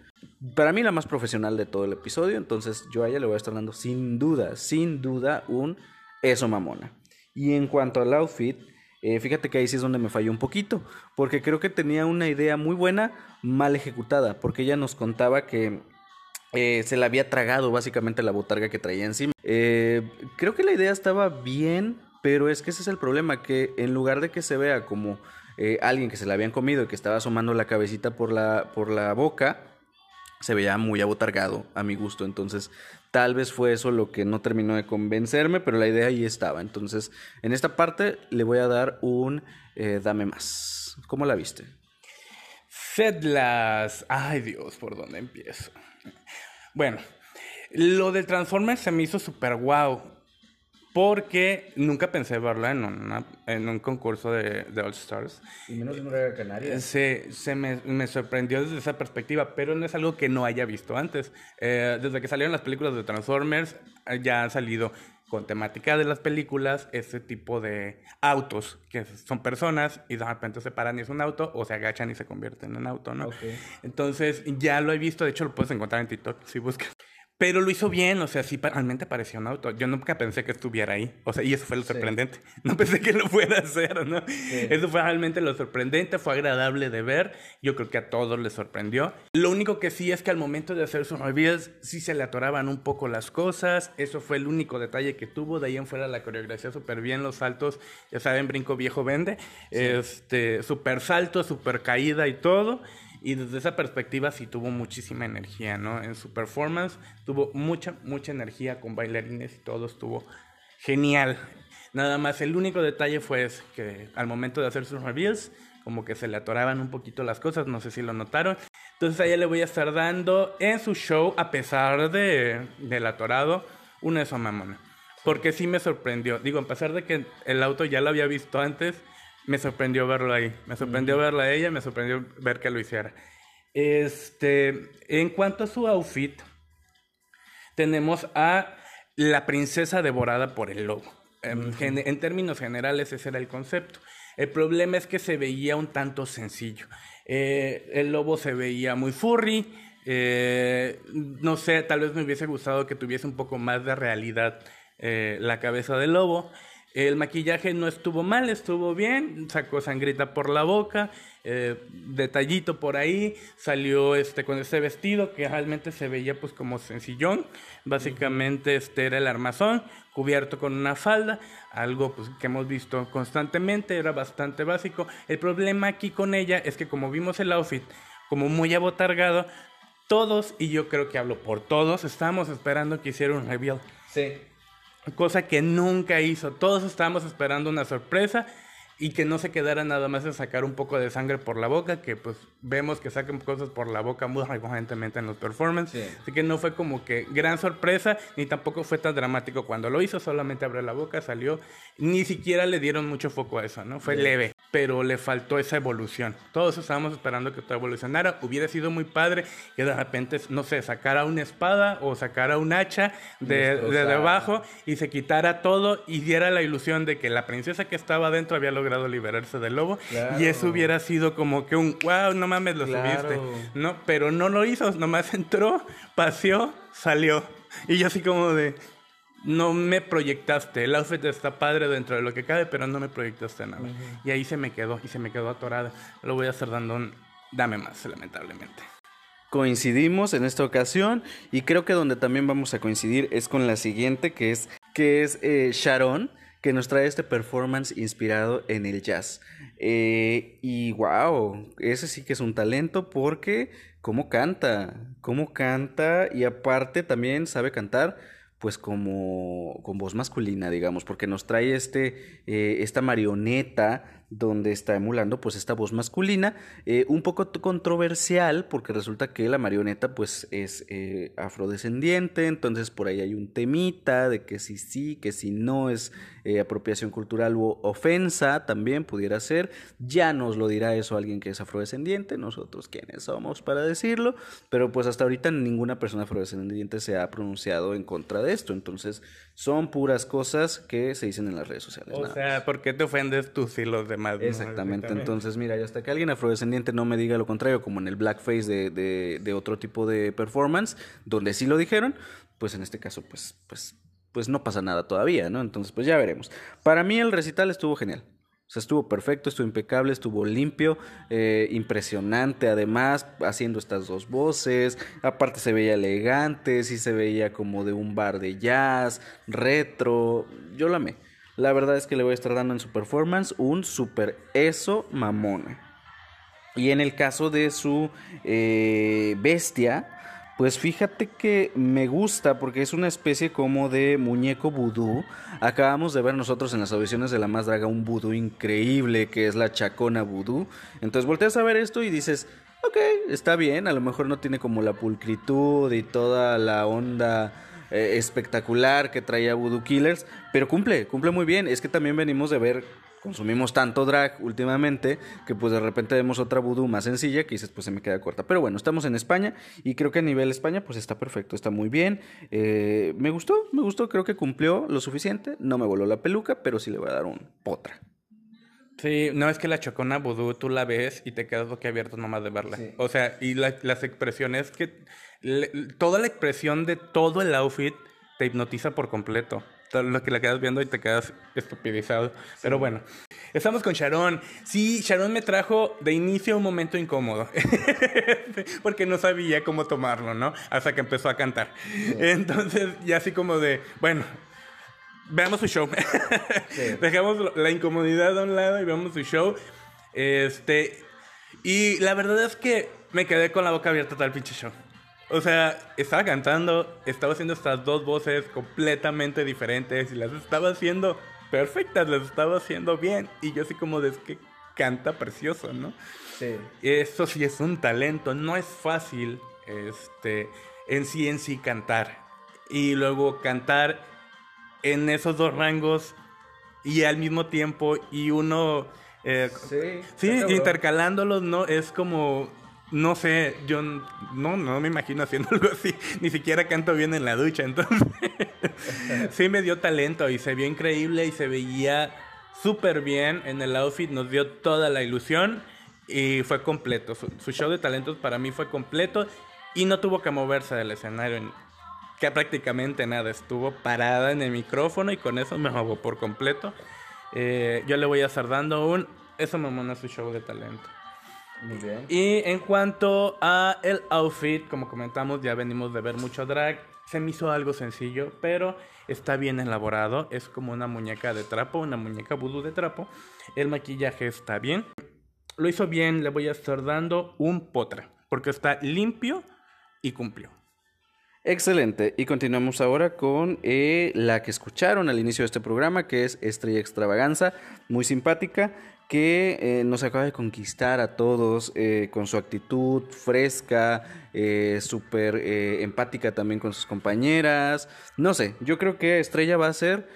B: Para mí la más profesional de todo el episodio, entonces yo a ella le voy a estar dando sin duda, sin duda un eso mamona. Y en cuanto al outfit, eh, fíjate que ahí sí es donde me falló un poquito, porque creo que tenía una idea muy buena, mal ejecutada, porque ella nos contaba que eh, se la había tragado básicamente la botarga que traía encima. Eh, creo que la idea estaba bien, pero es que ese es el problema, que en lugar de que se vea como eh, alguien que se la habían comido y que estaba asomando la cabecita por la, por la boca, se veía muy abotargado a mi gusto. Entonces, tal vez fue eso lo que no terminó de convencerme, pero la idea ahí estaba. Entonces, en esta parte le voy a dar un dame más. ¿Cómo la viste?
C: Sedlas. Ay Dios, ¿por dónde empiezo? Bueno, lo del Transformers se me hizo súper guau. Porque nunca pensé verla en, en un concurso de, All Stars.
B: Y menos en una canaria.
C: Se, se me, me, sorprendió desde esa perspectiva, pero no es algo que no haya visto antes. Eh, desde que salieron las películas de Transformers, eh, ya han salido con temática de las películas ese tipo de autos, que son personas y de repente se paran y es un auto, o se agachan y se convierten en auto, ¿no? Entonces ya lo he visto, de hecho lo puedes encontrar en TikTok si buscas. Pero lo hizo bien, o sea, sí, realmente parecía un auto. Yo nunca pensé que estuviera ahí. O sea, y eso fue lo sorprendente. No pensé que lo fuera a hacer, ¿no? Eso fue realmente lo sorprendente, fue agradable de ver. Yo creo que a todos les sorprendió. Lo único que sí es que al momento de hacer sus reveals, sí se le atoraban un poco las cosas. Eso fue el único detalle que tuvo. De ahí en fuera la coreografía súper bien, los saltos, ya saben, brinco viejo vende. Este, súper salto, súper caída y todo. Y desde esa perspectiva sí tuvo muchísima energía, ¿no? En su performance tuvo mucha, mucha energía con bailarines y todo estuvo genial. Nada más, el único detalle fue que al momento de hacer sus reveals, como que se le atoraban un poquito las cosas, no sé si lo notaron. Entonces a ella le voy a estar dando en su show, a pesar de, del atorado, una de mamona. Porque sí me sorprendió. Digo, a pesar de que el auto ya lo había visto antes, me sorprendió verlo ahí. Me sorprendió verla a ella, me sorprendió ver que lo hiciera. Este, en cuanto a su outfit, tenemos a la princesa devorada por el lobo. En, términos generales, ese era el concepto. El problema es que se veía un tanto sencillo. Eh, el lobo se veía muy furry. Eh, no sé, tal vez me hubiese gustado que tuviese un poco más de realidad eh, la cabeza del lobo. El maquillaje no estuvo mal, estuvo bien, sacó sangrita por la boca, eh, detallito por ahí, salió este con ese vestido que realmente se veía pues como sencillón, básicamente este era el armazón cubierto con una falda, algo pues, que hemos visto constantemente, era bastante básico. El problema aquí con ella es que como vimos el outfit como muy abotargado, todos, y yo creo que hablo por todos, estábamos esperando que hiciera un reveal.
B: Sí.
C: Cosa que nunca hizo. Todos estábamos esperando una sorpresa y que no se quedara nada más en sacar un poco de sangre por la boca, que pues vemos que sacan cosas por la boca muy recurrentemente en los performances.
B: Sí.
C: Así que no fue como que gran sorpresa, ni tampoco fue tan dramático cuando lo hizo, solamente abrió la boca, salió, ni siquiera le dieron mucho foco a eso, ¿no? Fue leve, pero le faltó esa evolución. Todos estábamos esperando que todo evolucionara, hubiera sido muy padre que de repente, no sé, sacara una espada o sacara un hacha de, de debajo y se quitara todo y diera la ilusión de que la princesa que estaba adentro había logrado liberarse del lobo
B: Claro.
C: y eso hubiera sido como que un wow, no mames, lo
B: Claro.
C: subiste. No, pero no lo hizo, nomás entró, paseó, salió. Y yo así como de no me proyectaste. El outfit está padre dentro de lo que cabe, pero no me proyectaste nada. Y ahí se me quedó y se me quedó atorada. Lo voy a estar dando un dame más, lamentablemente.
B: coincidimos en esta ocasión y creo que donde también vamos a coincidir es con la siguiente que es que es eh, Sharon que nos trae este performance inspirado en el jazz. Eh, y wow ese sí que es un talento porque cómo canta cómo canta y aparte también sabe cantar pues como con voz masculina, digamos, porque nos trae este, eh, esta marioneta donde está emulando pues esta voz masculina, eh, un poco controversial porque resulta que la marioneta pues es afrodescendiente, entonces por ahí hay un temita de que si sí, que si no es eh, apropiación cultural o ofensa también pudiera ser, ya nos lo dirá eso alguien que es afrodescendiente, nosotros quiénes somos para decirlo, pero pues hasta ahorita ninguna persona afrodescendiente se ha pronunciado en contra de esto, entonces son puras cosas que se dicen en las redes sociales.
C: O sea, ¿por qué te ofendes tú si los demás no?
B: Exactamente, entonces mira, y hasta que alguien afrodescendiente no me diga lo contrario, como en el blackface de, de, de otro tipo de performance, donde sí lo dijeron, pues en este caso, pues, pues, pues no pasa nada todavía, ¿no? Entonces, pues ya veremos. Para mí el recital estuvo genial. O sea, estuvo perfecto, estuvo impecable, estuvo limpio, eh, impresionante además, haciendo estas dos voces. Aparte se veía elegante, sí se veía como de un bar de jazz, retro. Yo lo amé. La verdad es que le voy a estar dando en su performance un super eso mamona. Y en el caso de su eh, bestia, pues fíjate que me gusta porque es una especie como de muñeco vudú. Acabamos de ver nosotros en las audiciones de La Más Draga un vudú increíble que es la chacona vudú. Entonces volteas a ver esto y dices, ok, está bien, a lo mejor no tiene como la pulcritud y toda la onda eh, espectacular que traía Voodoo Killers, pero cumple, cumple muy bien. Es que también venimos de ver, consumimos tanto drag últimamente, que pues de repente vemos otra Voodoo más sencilla que dices, pues se me queda corta. Pero bueno, estamos en España y creo que a nivel España pues está perfecto, está muy bien. Eh, me gustó, me gustó, creo que cumplió lo suficiente. No me voló la peluca, pero sí le voy a dar un potra.
C: Sí, no es que la chocona vudú tú la ves y te quedas boquiabierto nomás de verla.
B: Sí.
C: O sea, y la- las expresiones que... le- toda la expresión de todo el outfit te hipnotiza por completo. Lo que la quedas viendo y te quedas estupidizado. Pero bueno, estamos con Sharon. Sí, Sharon me trajo de inicio un momento incómodo. Porque no sabía cómo tomarlo, ¿no? Hasta que empezó a cantar. Entonces, ya así como de, bueno, veamos su show. Dejamos la incomodidad a un lado y veamos su show. Este. Y la verdad es que me quedé con la boca abierta el pinche show. O sea, estaba cantando, estaba haciendo estas dos voces completamente diferentes y las estaba haciendo perfectas, las estaba haciendo bien. Y yo así como de es que canta precioso, ¿no?
B: Sí.
C: Eso sí es un talento, no es fácil este, en sí en sí cantar. Y luego cantar en esos dos rangos y al mismo tiempo y uno... eh,
B: Sí,
C: sí, intercalándolos, ¿no? Es como... No sé, yo no, no me imagino haciendo algo así. Ni siquiera canto bien en la ducha, entonces... sí me dio talento y se vio increíble y se veía súper bien en el outfit. Nos dio toda la ilusión y fue completo. Su, show de talentos para mí fue completo y no tuvo que moverse del escenario. en- que prácticamente nada. Estuvo parada en el micrófono y con eso me robó por completo. Eh, yo le voy a estar dando un... Eso me mona su show de talento.
B: Muy bien.
C: Y en cuanto a el outfit, como comentamos, ya venimos de ver mucho drag. Se me hizo algo sencillo, pero está bien elaborado. Es como una muñeca de trapo, una muñeca vudú de trapo. El maquillaje está bien. Lo hizo bien, le voy a estar dando un potra, porque está limpio y cumplió.
B: Excelente. Y continuamos ahora con eh, la que escucharon al inicio de este programa, que es Estrella Extravaganza, muy simpática, que eh, nos acaba de conquistar a todos eh, con su actitud fresca, súper empática también con sus compañeras. No sé, yo creo que Estrella va a ser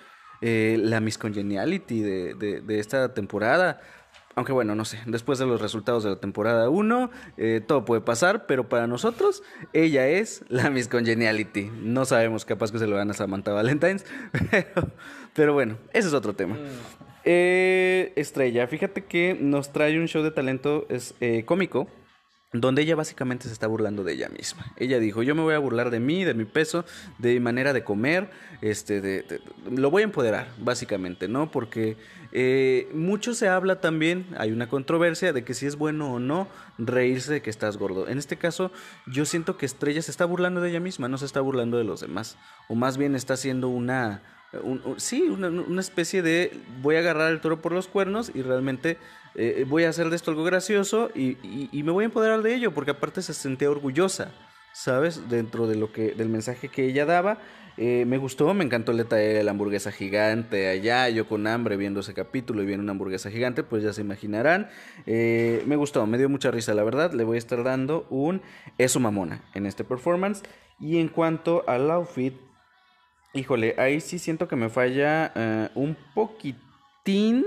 B: la Miss Congeniality de, de esta temporada. Aunque bueno, no sé, después de los resultados de la temporada 1, eh, todo puede pasar, pero para nosotros, ella es la Miss Congeniality. No sabemos, capaz que se lo van a Samantha Valentines, pero, bueno, ese es otro tema. Mm. Eh, Estrella, fíjate que nos trae un show de talento es, eh, cómico donde ella básicamente se está burlando de ella misma. Ella dijo, yo me voy a burlar de mí, de mi peso, de mi manera de comer, este, de, lo voy a empoderar, básicamente, ¿no? Porque eh, mucho se habla también, hay una controversia de que si es bueno o no reírse de que estás gordo. En este caso, yo siento que Estrella se está burlando de ella misma, no se está burlando de los demás, o más bien está haciendo una... sí, una, especie de voy a agarrar el toro por los cuernos y realmente eh, voy a hacer de esto algo gracioso y, me voy a empoderar de ello, porque aparte se sentía orgullosa, ¿sabes? Dentro de lo que, del mensaje que ella daba. Eh, me gustó, me encantó el detalle de la hamburguesa gigante allá, yo con hambre viendo ese capítulo y viendo una hamburguesa gigante, pues ya se imaginarán. Eh, me gustó, me dio mucha risa, la verdad. Le voy a estar dando un eso mamona en este performance. Y en cuanto al outfit, híjole, ahí sí siento que me falla un poquitín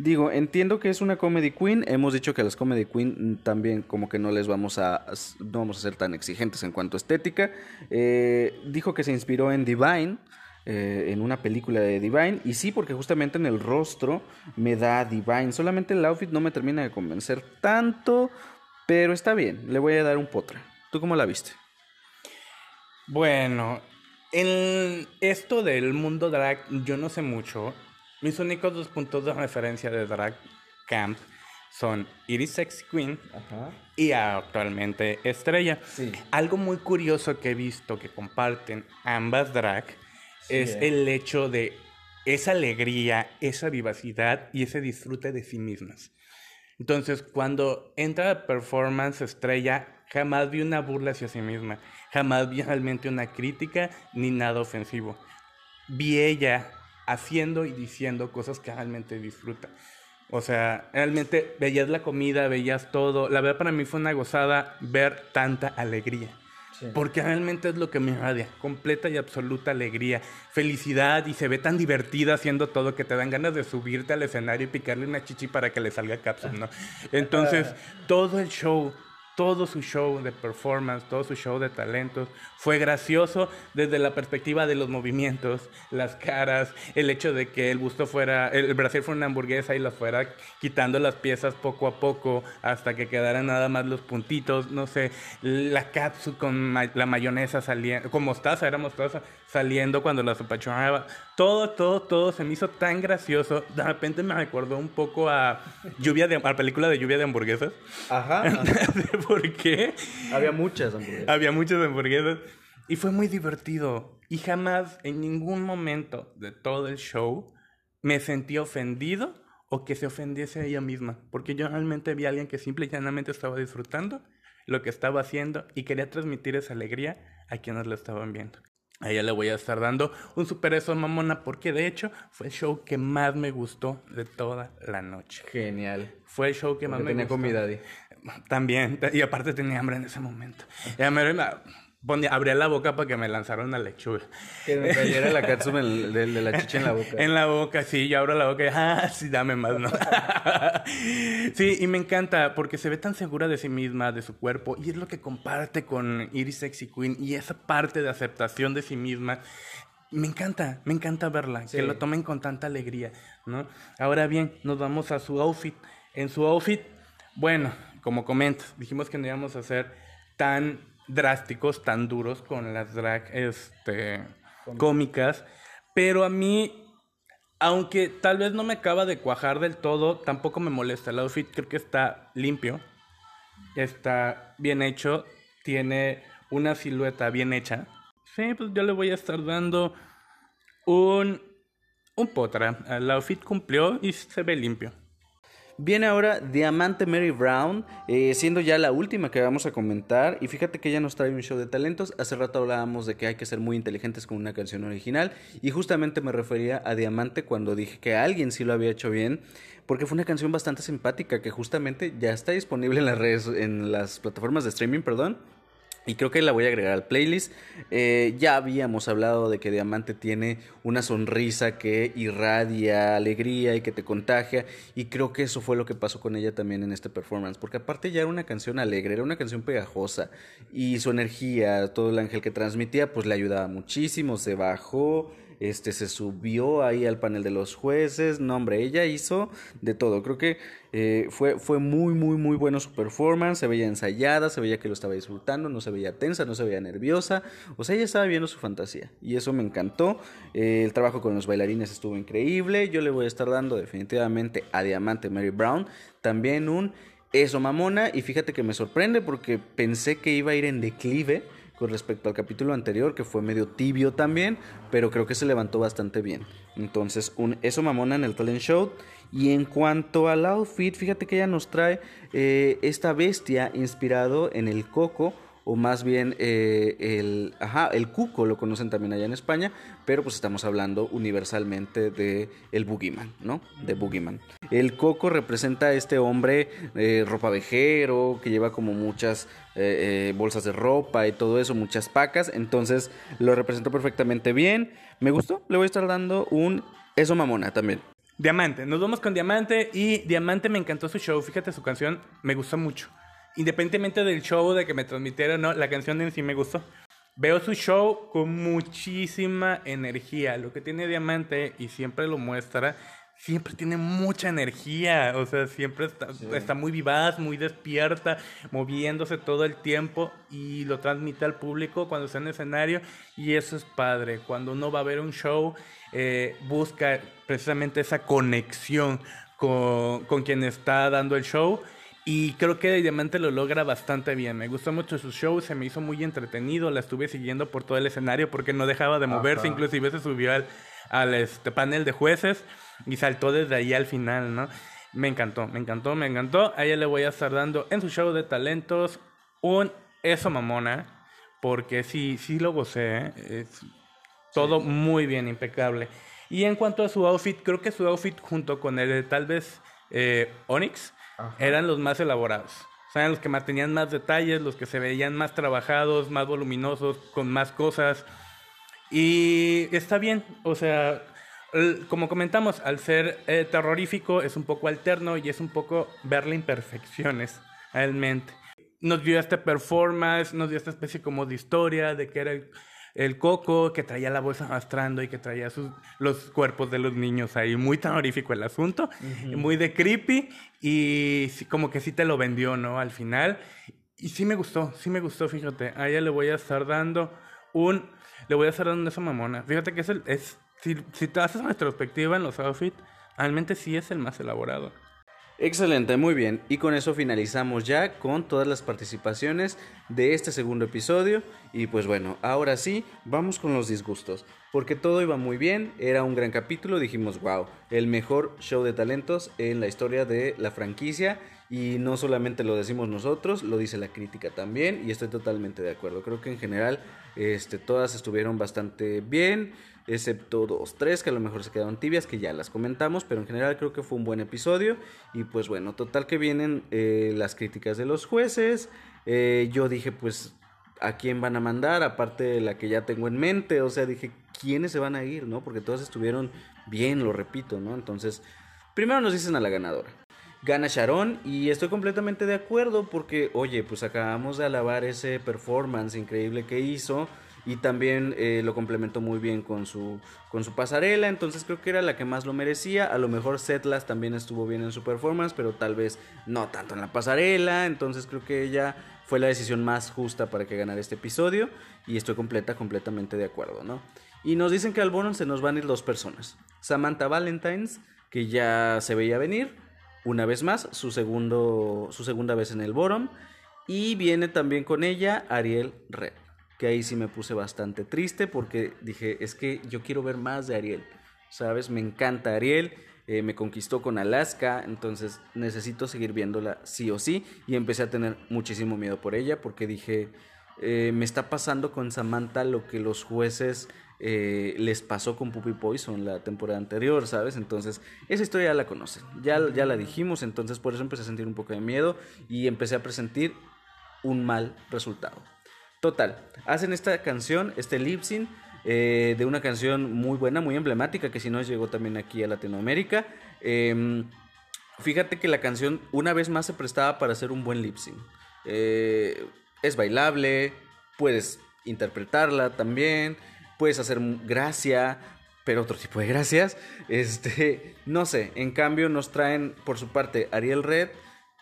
B: Digo, entiendo que es una comedy queen. Hemos dicho que a las comedy queen también como que no les vamos a, no vamos a ser tan exigentes en cuanto a estética. Eh, dijo que se inspiró en Divine, eh, en una película de Divine. Y sí, porque justamente en el rostro me da Divine. Solamente el outfit no me termina de convencer tanto, pero está bien. Le voy a dar un potra. ¿Tú cómo la viste?
C: Bueno, en esto del mundo drag yo no sé mucho. Mis únicos dos puntos de referencia de Drag Camp son Iris Sexy Queen y actualmente Estrella. Algo muy curioso que he visto que comparten ambas drag es eh. el hecho de esa alegría, esa vivacidad y ese disfrute de sí mismas. Entonces, cuando entra la performance Estrella, jamás vi una burla hacia sí misma, jamás vi realmente una crítica ni nada ofensivo. Vi ella haciendo y diciendo cosas que realmente disfruta. O sea, realmente veías la comida, veías todo. La verdad para mí fue una gozada ver tanta alegría. Porque realmente es lo que me radia, completa y absoluta alegría, felicidad y se ve tan divertida haciendo todo que te dan ganas de subirte al escenario y picarle una chichi para que le salga cápsula, ¿no? Entonces, todo el show, todo su show de performance, todo su show de talentos. Fue gracioso desde la perspectiva de los movimientos, las caras, el hecho de que el busto fuera, el Brasil fuera una hamburguesa y la fuera quitando las piezas poco a poco hasta que quedaran nada más los puntitos, no sé, la cápsula con la mayonesa saliendo, con mostaza, era mostaza, saliendo cuando la apachurraba. Todo, todo, todo se me hizo tan gracioso. De repente me recordó un poco a lluvia de, a la película de lluvia de hamburguesas.
B: Ajá.
C: ¿Por qué?
B: Había muchas hamburguesas.
C: Había muchas hamburguesas. Y fue muy divertido. Y jamás, en ningún momento de todo el show, me sentí ofendido o que se ofendiese a ella misma. Porque yo realmente vi a alguien que simple y llanamente estaba disfrutando lo que estaba haciendo y quería transmitir esa alegría a quienes lo estaban viendo. A ella le voy a estar dando un super eso mamona porque de hecho fue el show que más me gustó de toda la noche.
B: Genial.
C: Fue el show que más me
B: gustó. Tenía comida,
C: También, y aparte tenía hambre en ese momento. Ya me, Ponía, abría la boca para que me lanzara una lechuga.
B: Que me cayera la katsu de, la chicha en la boca.
C: En la boca, sí. Yo abro la boca y, ah, sí, dame más, ¿no? sí, y me encanta porque se ve tan segura de sí misma, de su cuerpo. Y es lo que comparte con Iris Sexy Queen. Y esa parte de aceptación de sí misma. Me encanta, me encanta verla. Que lo tomen con tanta alegría, ¿no? Ahora bien, nos vamos a su outfit. En su outfit, bueno, como comento, dijimos que no íbamos a hacer tan drásticos, tan duros con las drag este, cómicas, pero a mí, aunque tal vez no me acaba de cuajar del todo, tampoco me molesta. El outfit creo que está limpio, está bien hecho, tiene una silueta bien hecha. Sí, pues yo le voy a estar dando un, un potra. El outfit cumplió y se ve limpio.
B: Viene ahora Diamante Mary Brown, eh, siendo ya la última que vamos a comentar. Y fíjate que ella nos trae un show de talentos. Hace rato hablábamos de que hay que ser muy inteligentes con una canción original. Y justamente me refería a Diamante cuando dije que alguien sí lo había hecho bien. Porque fue una canción bastante simpática que justamente ya está disponible en las redes, en las plataformas de streaming, perdón. Y creo que la voy a agregar al playlist. Eh, ya habíamos hablado de que Diamante tiene una sonrisa que irradia alegría y que te contagia. Y creo que eso fue lo que pasó con ella también en este performance. Porque aparte ya era una canción alegre, era una canción pegajosa. Y su energía, todo el ángel que transmitía, pues le ayudaba muchísimo. Se bajó, este se subió ahí al panel de los jueces, no hombre, ella hizo de todo, creo que eh, fue, fue muy, muy, muy bueno su performance, se veía ensayada, se veía que lo estaba disfrutando, no se veía tensa, no se veía nerviosa, o sea, ella estaba viendo su fantasía y eso me encantó, eh, el trabajo con los bailarines estuvo increíble, yo le voy a estar dando definitivamente a Diamante Mary Brown también un eso mamona. Y fíjate que me sorprende porque pensé que iba a ir en declive, con respecto al capítulo anterior, que fue medio tibio también, pero creo que se levantó bastante bien. Entonces, un eso mamona en el talent show. Y en cuanto al outfit, fíjate que ella nos trae eh, esta bestia inspirado en el coco o más bien eh, el, ajá, el cuco lo conocen también allá en España, pero pues estamos hablando universalmente de el boogeyman, ¿no? De boogeyman. El coco representa a este hombre eh, ropavejero que lleva como muchas eh, bolsas de ropa y todo eso, muchas pacas, entonces lo representó perfectamente bien. Me gustó, le voy a estar dando un eso mamona también.
C: Diamante, nos vamos con Diamante y Diamante me encantó su show, fíjate su canción, me gustó mucho independientemente del show, de que me transmitieron, no, la canción en sí me gustó. Veo su show con muchísima energía. Lo que tiene Diamante, y siempre lo muestra, siempre tiene mucha energía. O sea, siempre está, está, muy vivaz, muy despierta, moviéndose todo el tiempo y lo transmite al público cuando está en escenario. Y eso es padre. Cuando uno va a ver un show, eh, busca precisamente esa conexión con, con quien está dando el show y creo que Diamante lo logra bastante bien. Me gustó mucho su show, se me hizo muy entretenido. La estuve siguiendo por todo el escenario porque no dejaba de moverse. Inclusive se subió al, al este panel de jueces y saltó desde ahí al final, ¿no? Me encantó, me encantó, me encantó. A ella le voy a estar dando en su show de talentos un eso mamona. Porque sí, sí lo gocé. ¿eh? Es todo muy bien, impecable. Y en cuanto a su outfit, creo que su outfit junto con el de tal vez eh, Onyx eran los más elaborados. O sea, los que tenían más detalles, los que se veían más trabajados, más voluminosos, con más cosas. Y está bien, o sea, como comentamos, al ser eh, terrorífico es un poco alterno y es un poco verle imperfecciones realmente. Nos dio este performance, nos dio esta especie como de historia de que era el, coco que traía la bolsa arrastrando y que traía sus, los cuerpos de los niños ahí. Muy terrorífico el asunto, muy de creepy y como que sí te lo vendió, ¿no? Al final. Y sí me gustó, sí me gustó, fíjate. A ella le voy a estar dando un... Le voy a estar dando esa mamona. Fíjate que es el... Es, si, si te haces una retrospectiva en los outfits, realmente sí es el más elaborado.
B: Excelente, muy bien. Y con eso finalizamos ya con todas las participaciones de este segundo episodio. Y pues bueno, ahora sí, vamos con los disgustos. Porque todo iba muy bien, era un gran capítulo, dijimos, wow, el mejor show de talentos en la historia de la franquicia. Y no solamente lo decimos nosotros, lo dice la crítica también. Y estoy totalmente de acuerdo. Creo que en general este, todas estuvieron bastante bien excepto dos, tres que a lo mejor se quedaron tibias, que ya las comentamos, pero en general creo que fue un buen episodio. Y pues bueno, total que vienen eh, las críticas de los jueces. Eh, yo dije, pues, ¿a quién van a mandar? Aparte de la que ya tengo en mente, o sea, dije, ¿quiénes se van a ir? ¿No? Porque todas estuvieron bien, lo repito, ¿no? Entonces, primero nos dicen a la ganadora. Gana Sharon y estoy completamente de acuerdo porque, oye, pues acabamos de alabar ese performance increíble que hizo y también eh, lo complementó muy bien con su, con su pasarela, entonces creo que era la que más lo merecía, a lo mejor Setlas también estuvo bien en su performance, pero tal vez no tanto en la pasarela, entonces creo que ella fue la decisión más justa para que ganara este episodio y estoy completa, completamente de acuerdo, ¿no? Y nos dicen que al Boron se nos van a ir dos personas, Samantha Valentines, que ya se veía venir, una vez más, su, segundo, su segunda vez en el Boron, y viene también con ella Ariel Red que ahí sí me puse bastante triste porque dije, es que yo quiero ver más de Ariel, ¿sabes? Me encanta Ariel, eh, me conquistó con Alaska, entonces necesito seguir viéndola sí o sí. Y empecé a tener muchísimo miedo por ella porque dije, eh, me está pasando con Samantha lo que los jueces eh, les pasó con Puppy Poison la temporada anterior, ¿sabes? Entonces, esa historia ya la conocen, ya, ya la dijimos, entonces por eso empecé a sentir un poco de miedo y empecé a presentir un mal resultado. Total, hacen esta canción, este lip sync, eh, de una canción muy buena, muy emblemática, que si no llegó también aquí a Latinoamérica. Em, fíjate que la canción una vez más se prestaba para hacer un buen lip sync. Eh, es bailable, puedes interpretarla también, puedes hacer gracia, pero otro tipo de gracias. Este, no sé, en cambio nos traen por su parte Ariel Red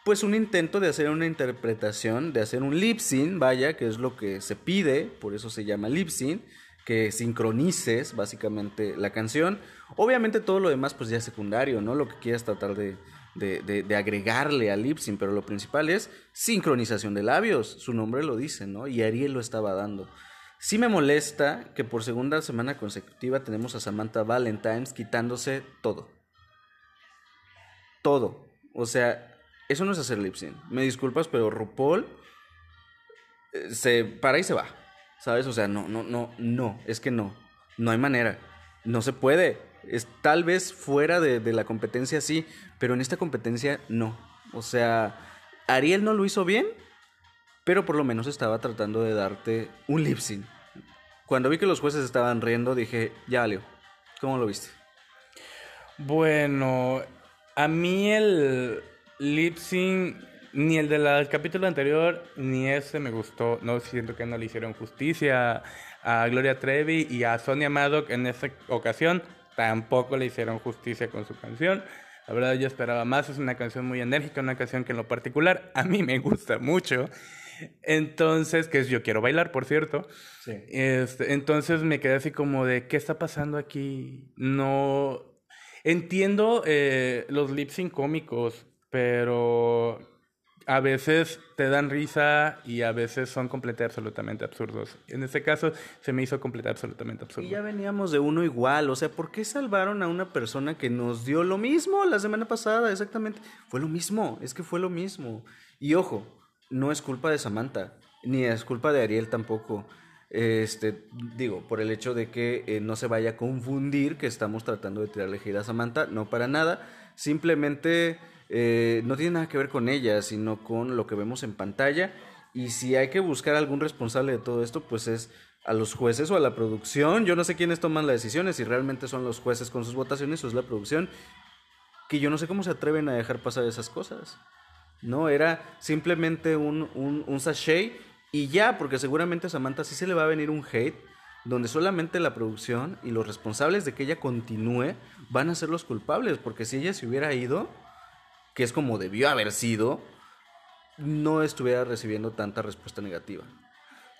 B: pues un intento de hacer una interpretación, de hacer un lip sync, vaya, que es lo que se pide, por eso se llama lip sync, que sincronices básicamente la canción. Obviamente todo lo demás pues ya es secundario, ¿no? Lo que quieras tratar de, agregarle al lip sync, pero lo principal es sincronización de labios, su nombre lo dice, ¿no? Y Ariel lo estaba dando. Sí me molesta que por segunda semana consecutiva tenemos a Samantha Valentines quitándose todo. Todo. O sea, eso no es hacer lip sync. Me disculpas, pero RuPaul eh, se para y se va. ¿Sabes? O sea, no, no, no, no. Es que no. No hay manera. No se puede. Es tal vez fuera de, de la competencia sí, pero en esta competencia no. O sea, Ariel no lo hizo bien, pero por lo menos estaba tratando de darte un lip sync. Cuando vi que los jueces estaban riendo, dije, ya valió. ¿Cómo lo viste?
C: Bueno, a mí el, lip sync, ni el del capítulo anterior, ni ese me gustó. No siento que no le hicieron justicia a Gloria Trevi y a Sonia Maddox en esa ocasión. Tampoco le hicieron justicia con su canción. La verdad yo esperaba más. Es una canción muy enérgica, una canción que en lo particular a mí me gusta mucho. Entonces, que es Yo Quiero Bailar, por cierto. Sí. Este, entonces me quedé así como de, ¿qué está pasando aquí? No... Entiendo eh, los lip sync cómicos, pero a veces te dan risa y a veces son completamente absolutamente absurdos. En este caso se me hizo completamente absolutamente absurdo.
B: Y ya veníamos de uno igual, o sea, ¿por qué salvaron a una persona que nos dio lo mismo la semana pasada? Exactamente, fue lo mismo, es que fue lo mismo. Y ojo, no es culpa de Samantha, ni es culpa de Ariel tampoco. Este, digo, por el hecho de que eh, no se vaya a confundir que estamos tratando de tirarle gira a Samantha, no para nada, simplemente eh, no tiene nada que ver con ella, sino con lo que vemos en pantalla. Y si hay que buscar algún responsable de todo esto, pues es a los jueces o a la producción. Yo no sé quiénes toman las decisiones, si realmente son los jueces con sus votaciones o es la producción, que yo no sé cómo se atreven a dejar pasar esas cosas. No, era simplemente un, un, un sachet y ya, porque seguramente a Samantha sí se le va a venir un hate donde solamente la producción y los responsables de que ella continúe van a ser los culpables, porque si ella se hubiera ido, que es como debió haber sido, no estuviera recibiendo tanta respuesta negativa.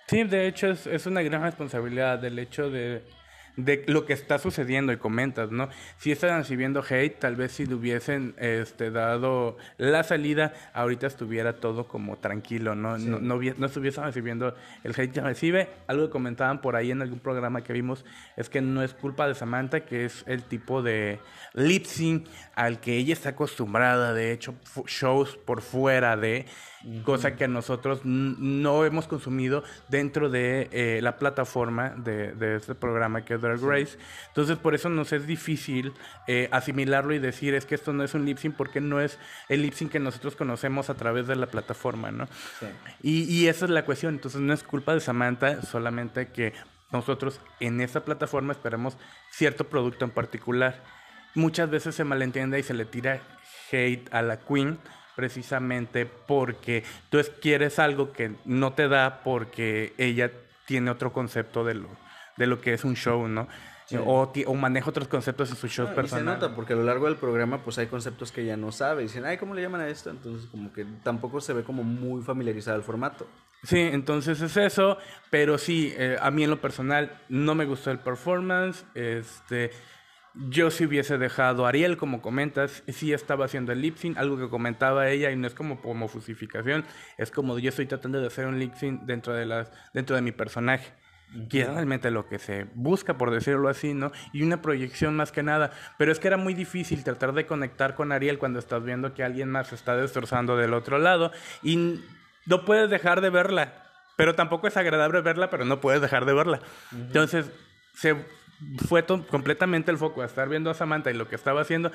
C: Sí, de hecho es, es una gran responsabilidad del hecho de de lo que está sucediendo y comentas, ¿no? Si están recibiendo hate, tal vez si le hubiesen este, dado la salida, ahorita estuviera todo como tranquilo, ¿no? No, no, no, estuviesen recibiendo el hate que recibe. Algo que comentaban por ahí en algún programa que vimos es que no es culpa de Samantha, que es el tipo de lip sync al que ella está acostumbrada, de hecho, shows por fuera de cosa que nosotros no hemos consumido dentro de eh, la plataforma de, de, este programa que es Drag Race. Entonces, por eso nos es difícil eh, asimilarlo y decir es que esto no es un lip sync porque no es el lip sync que nosotros conocemos a través de la plataforma, ¿no? Y, y esa es la cuestión. Entonces, no es culpa de Samantha, solamente que nosotros en esa plataforma esperamos cierto producto en particular. Muchas veces se malentiende y se le tira hate a la queen precisamente porque tú quieres algo que no te da porque ella tiene otro concepto de lo, de lo que es un show, ¿no? O, o, maneja otros conceptos en sus shows personales.
B: se nota, porque a lo largo del programa pues hay conceptos que ella no sabe. Y dicen, ay, ¿cómo le llaman a esto? Entonces como que tampoco se ve como muy familiarizado el formato.
C: Sí, entonces es eso. Pero sí, eh, a mí en lo personal no me gustó el performance. Este yo si hubiese dejado a Ariel, como comentas, sí estaba haciendo el lip sync, algo que comentaba ella, y no es como como fusificación, es como yo estoy tratando de hacer un lip sync dentro de, las, dentro de mi personaje. que es realmente lo que se busca, por decirlo así, ¿no? Y una proyección más que nada. Pero es que era muy difícil tratar de conectar con Ariel cuando estás viendo que alguien más se está destrozando del otro lado y no puedes dejar de verla. Pero tampoco es agradable verla, pero no puedes dejar de verla. Entonces, se fue completamente el foco a estar viendo a Samantha y lo que estaba haciendo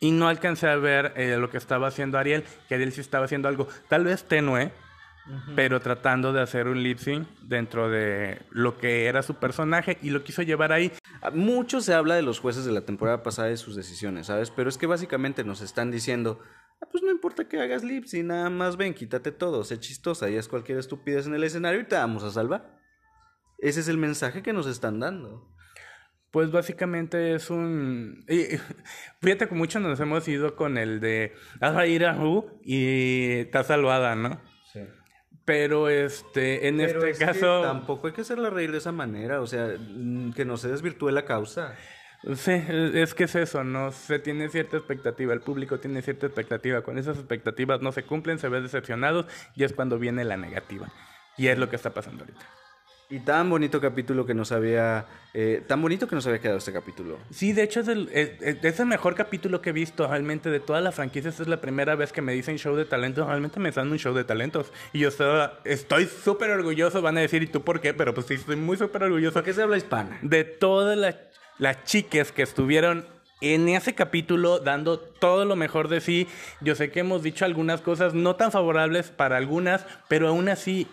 C: y no alcancé a ver eh, lo que estaba haciendo Ariel, que Ariel sí estaba haciendo algo tal vez tenue, pero tratando de hacer un lip sync dentro de lo que era su personaje y lo quiso llevar ahí.
B: Ah, mucho se habla de los jueces de la temporada pasada y sus decisiones, ¿sabes? Pero es que básicamente nos están diciendo, ah, pues no importa que hagas lip sync, nada más ven, quítate todo, sé chistosa y haz cualquier estupidez en el escenario y te vamos a salvar. Ese es el mensaje que nos están dando.
C: Pues básicamente es un... fíjate que mucho nos hemos ido con el de haz a ir a y está salvada, ¿no? Sí. Pero este, en este caso.
B: tampoco hay que hacerla reír de esa manera, o sea, mm, que no se desvirtúe la causa.
C: Sí, es que es eso, ¿no? Se tiene cierta expectativa, el público tiene cierta expectativa. Cuando esas expectativas no se cumplen, se ve decepcionados y es cuando viene la negativa. Y es lo que está pasando ahorita.
B: Y tan bonito capítulo que nos había. Eh, tan bonito que nos había quedado este capítulo.
C: Sí, de hecho es el, es, el mejor capítulo que he visto realmente de toda la franquicia. Esta es la primera vez que me dicen show de talentos. Realmente me dan un show de talentos. Y yo estoy súper orgulloso. Van a decir, ¿y tú por qué? Pero pues sí, estoy muy súper orgulloso. ¿Por
B: qué se habla hispana?
C: De todas las, las chicas que estuvieron en ese capítulo dando todo lo mejor de sí. Yo sé que hemos dicho algunas cosas no tan favorables para algunas, pero aún así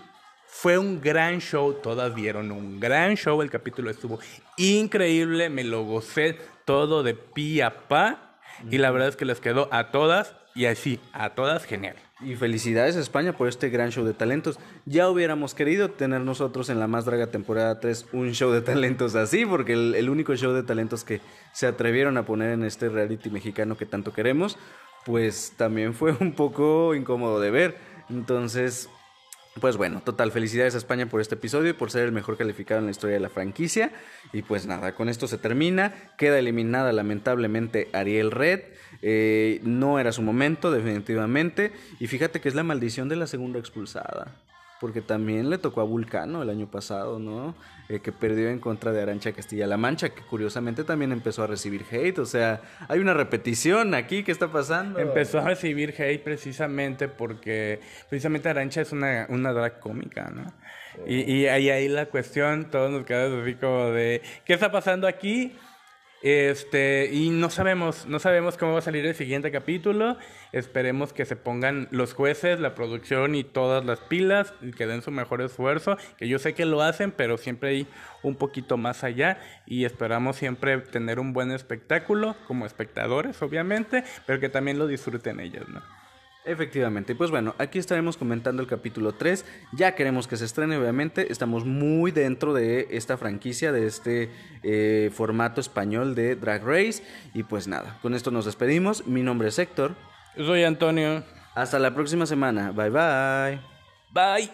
C: fue un gran show, todas vieron un gran show, el capítulo estuvo increíble, me lo gocé todo de pi a pa y la verdad es que les quedó a todas y así, a todas genial.
B: Y felicidades a España por este gran show de talentos. Ya hubiéramos querido tener nosotros en la Más Draga temporada 3 un show de talentos así, porque el, el único show de talentos que se atrevieron a poner en este reality mexicano que tanto queremos, pues también fue un poco incómodo de ver. Entonces, pues bueno, total, felicidades a España por este episodio y por ser el mejor calificado en la historia de la franquicia. Y pues nada, con esto se termina. Queda eliminada lamentablemente Ariel Red. Eh, no era su momento, definitivamente. Y fíjate que es la maldición de la segunda expulsada porque también le tocó a Vulcano el año pasado, ¿no? Eh, que perdió en contra de Arancha Castilla-La Mancha, que curiosamente también empezó a recibir hate, o sea, hay una repetición aquí, ¿qué está pasando?
C: Empezó a recibir hate precisamente porque precisamente Arancha es una, una drag cómica, ¿no? Y, y ahí, ahí la cuestión, todos nos quedamos así como de, ¿qué está pasando aquí? Este, y no sabemos, no sabemos cómo va a salir el siguiente capítulo. Esperemos que se pongan los jueces, la producción y todas las pilas y que den su mejor esfuerzo. Que yo sé que lo hacen, pero siempre hay un poquito más allá. Y esperamos siempre tener un buen espectáculo como espectadores, obviamente, pero que también lo disfruten ellos, ¿no?
B: Efectivamente, pues bueno, aquí estaremos comentando el capítulo 3, ya queremos que se estrene obviamente, estamos muy dentro de esta franquicia, de este eh, formato español de Drag Race y pues nada, con esto nos despedimos, mi nombre es Héctor.
C: Yo soy Antonio.
B: Hasta la próxima semana, bye bye.
C: Bye.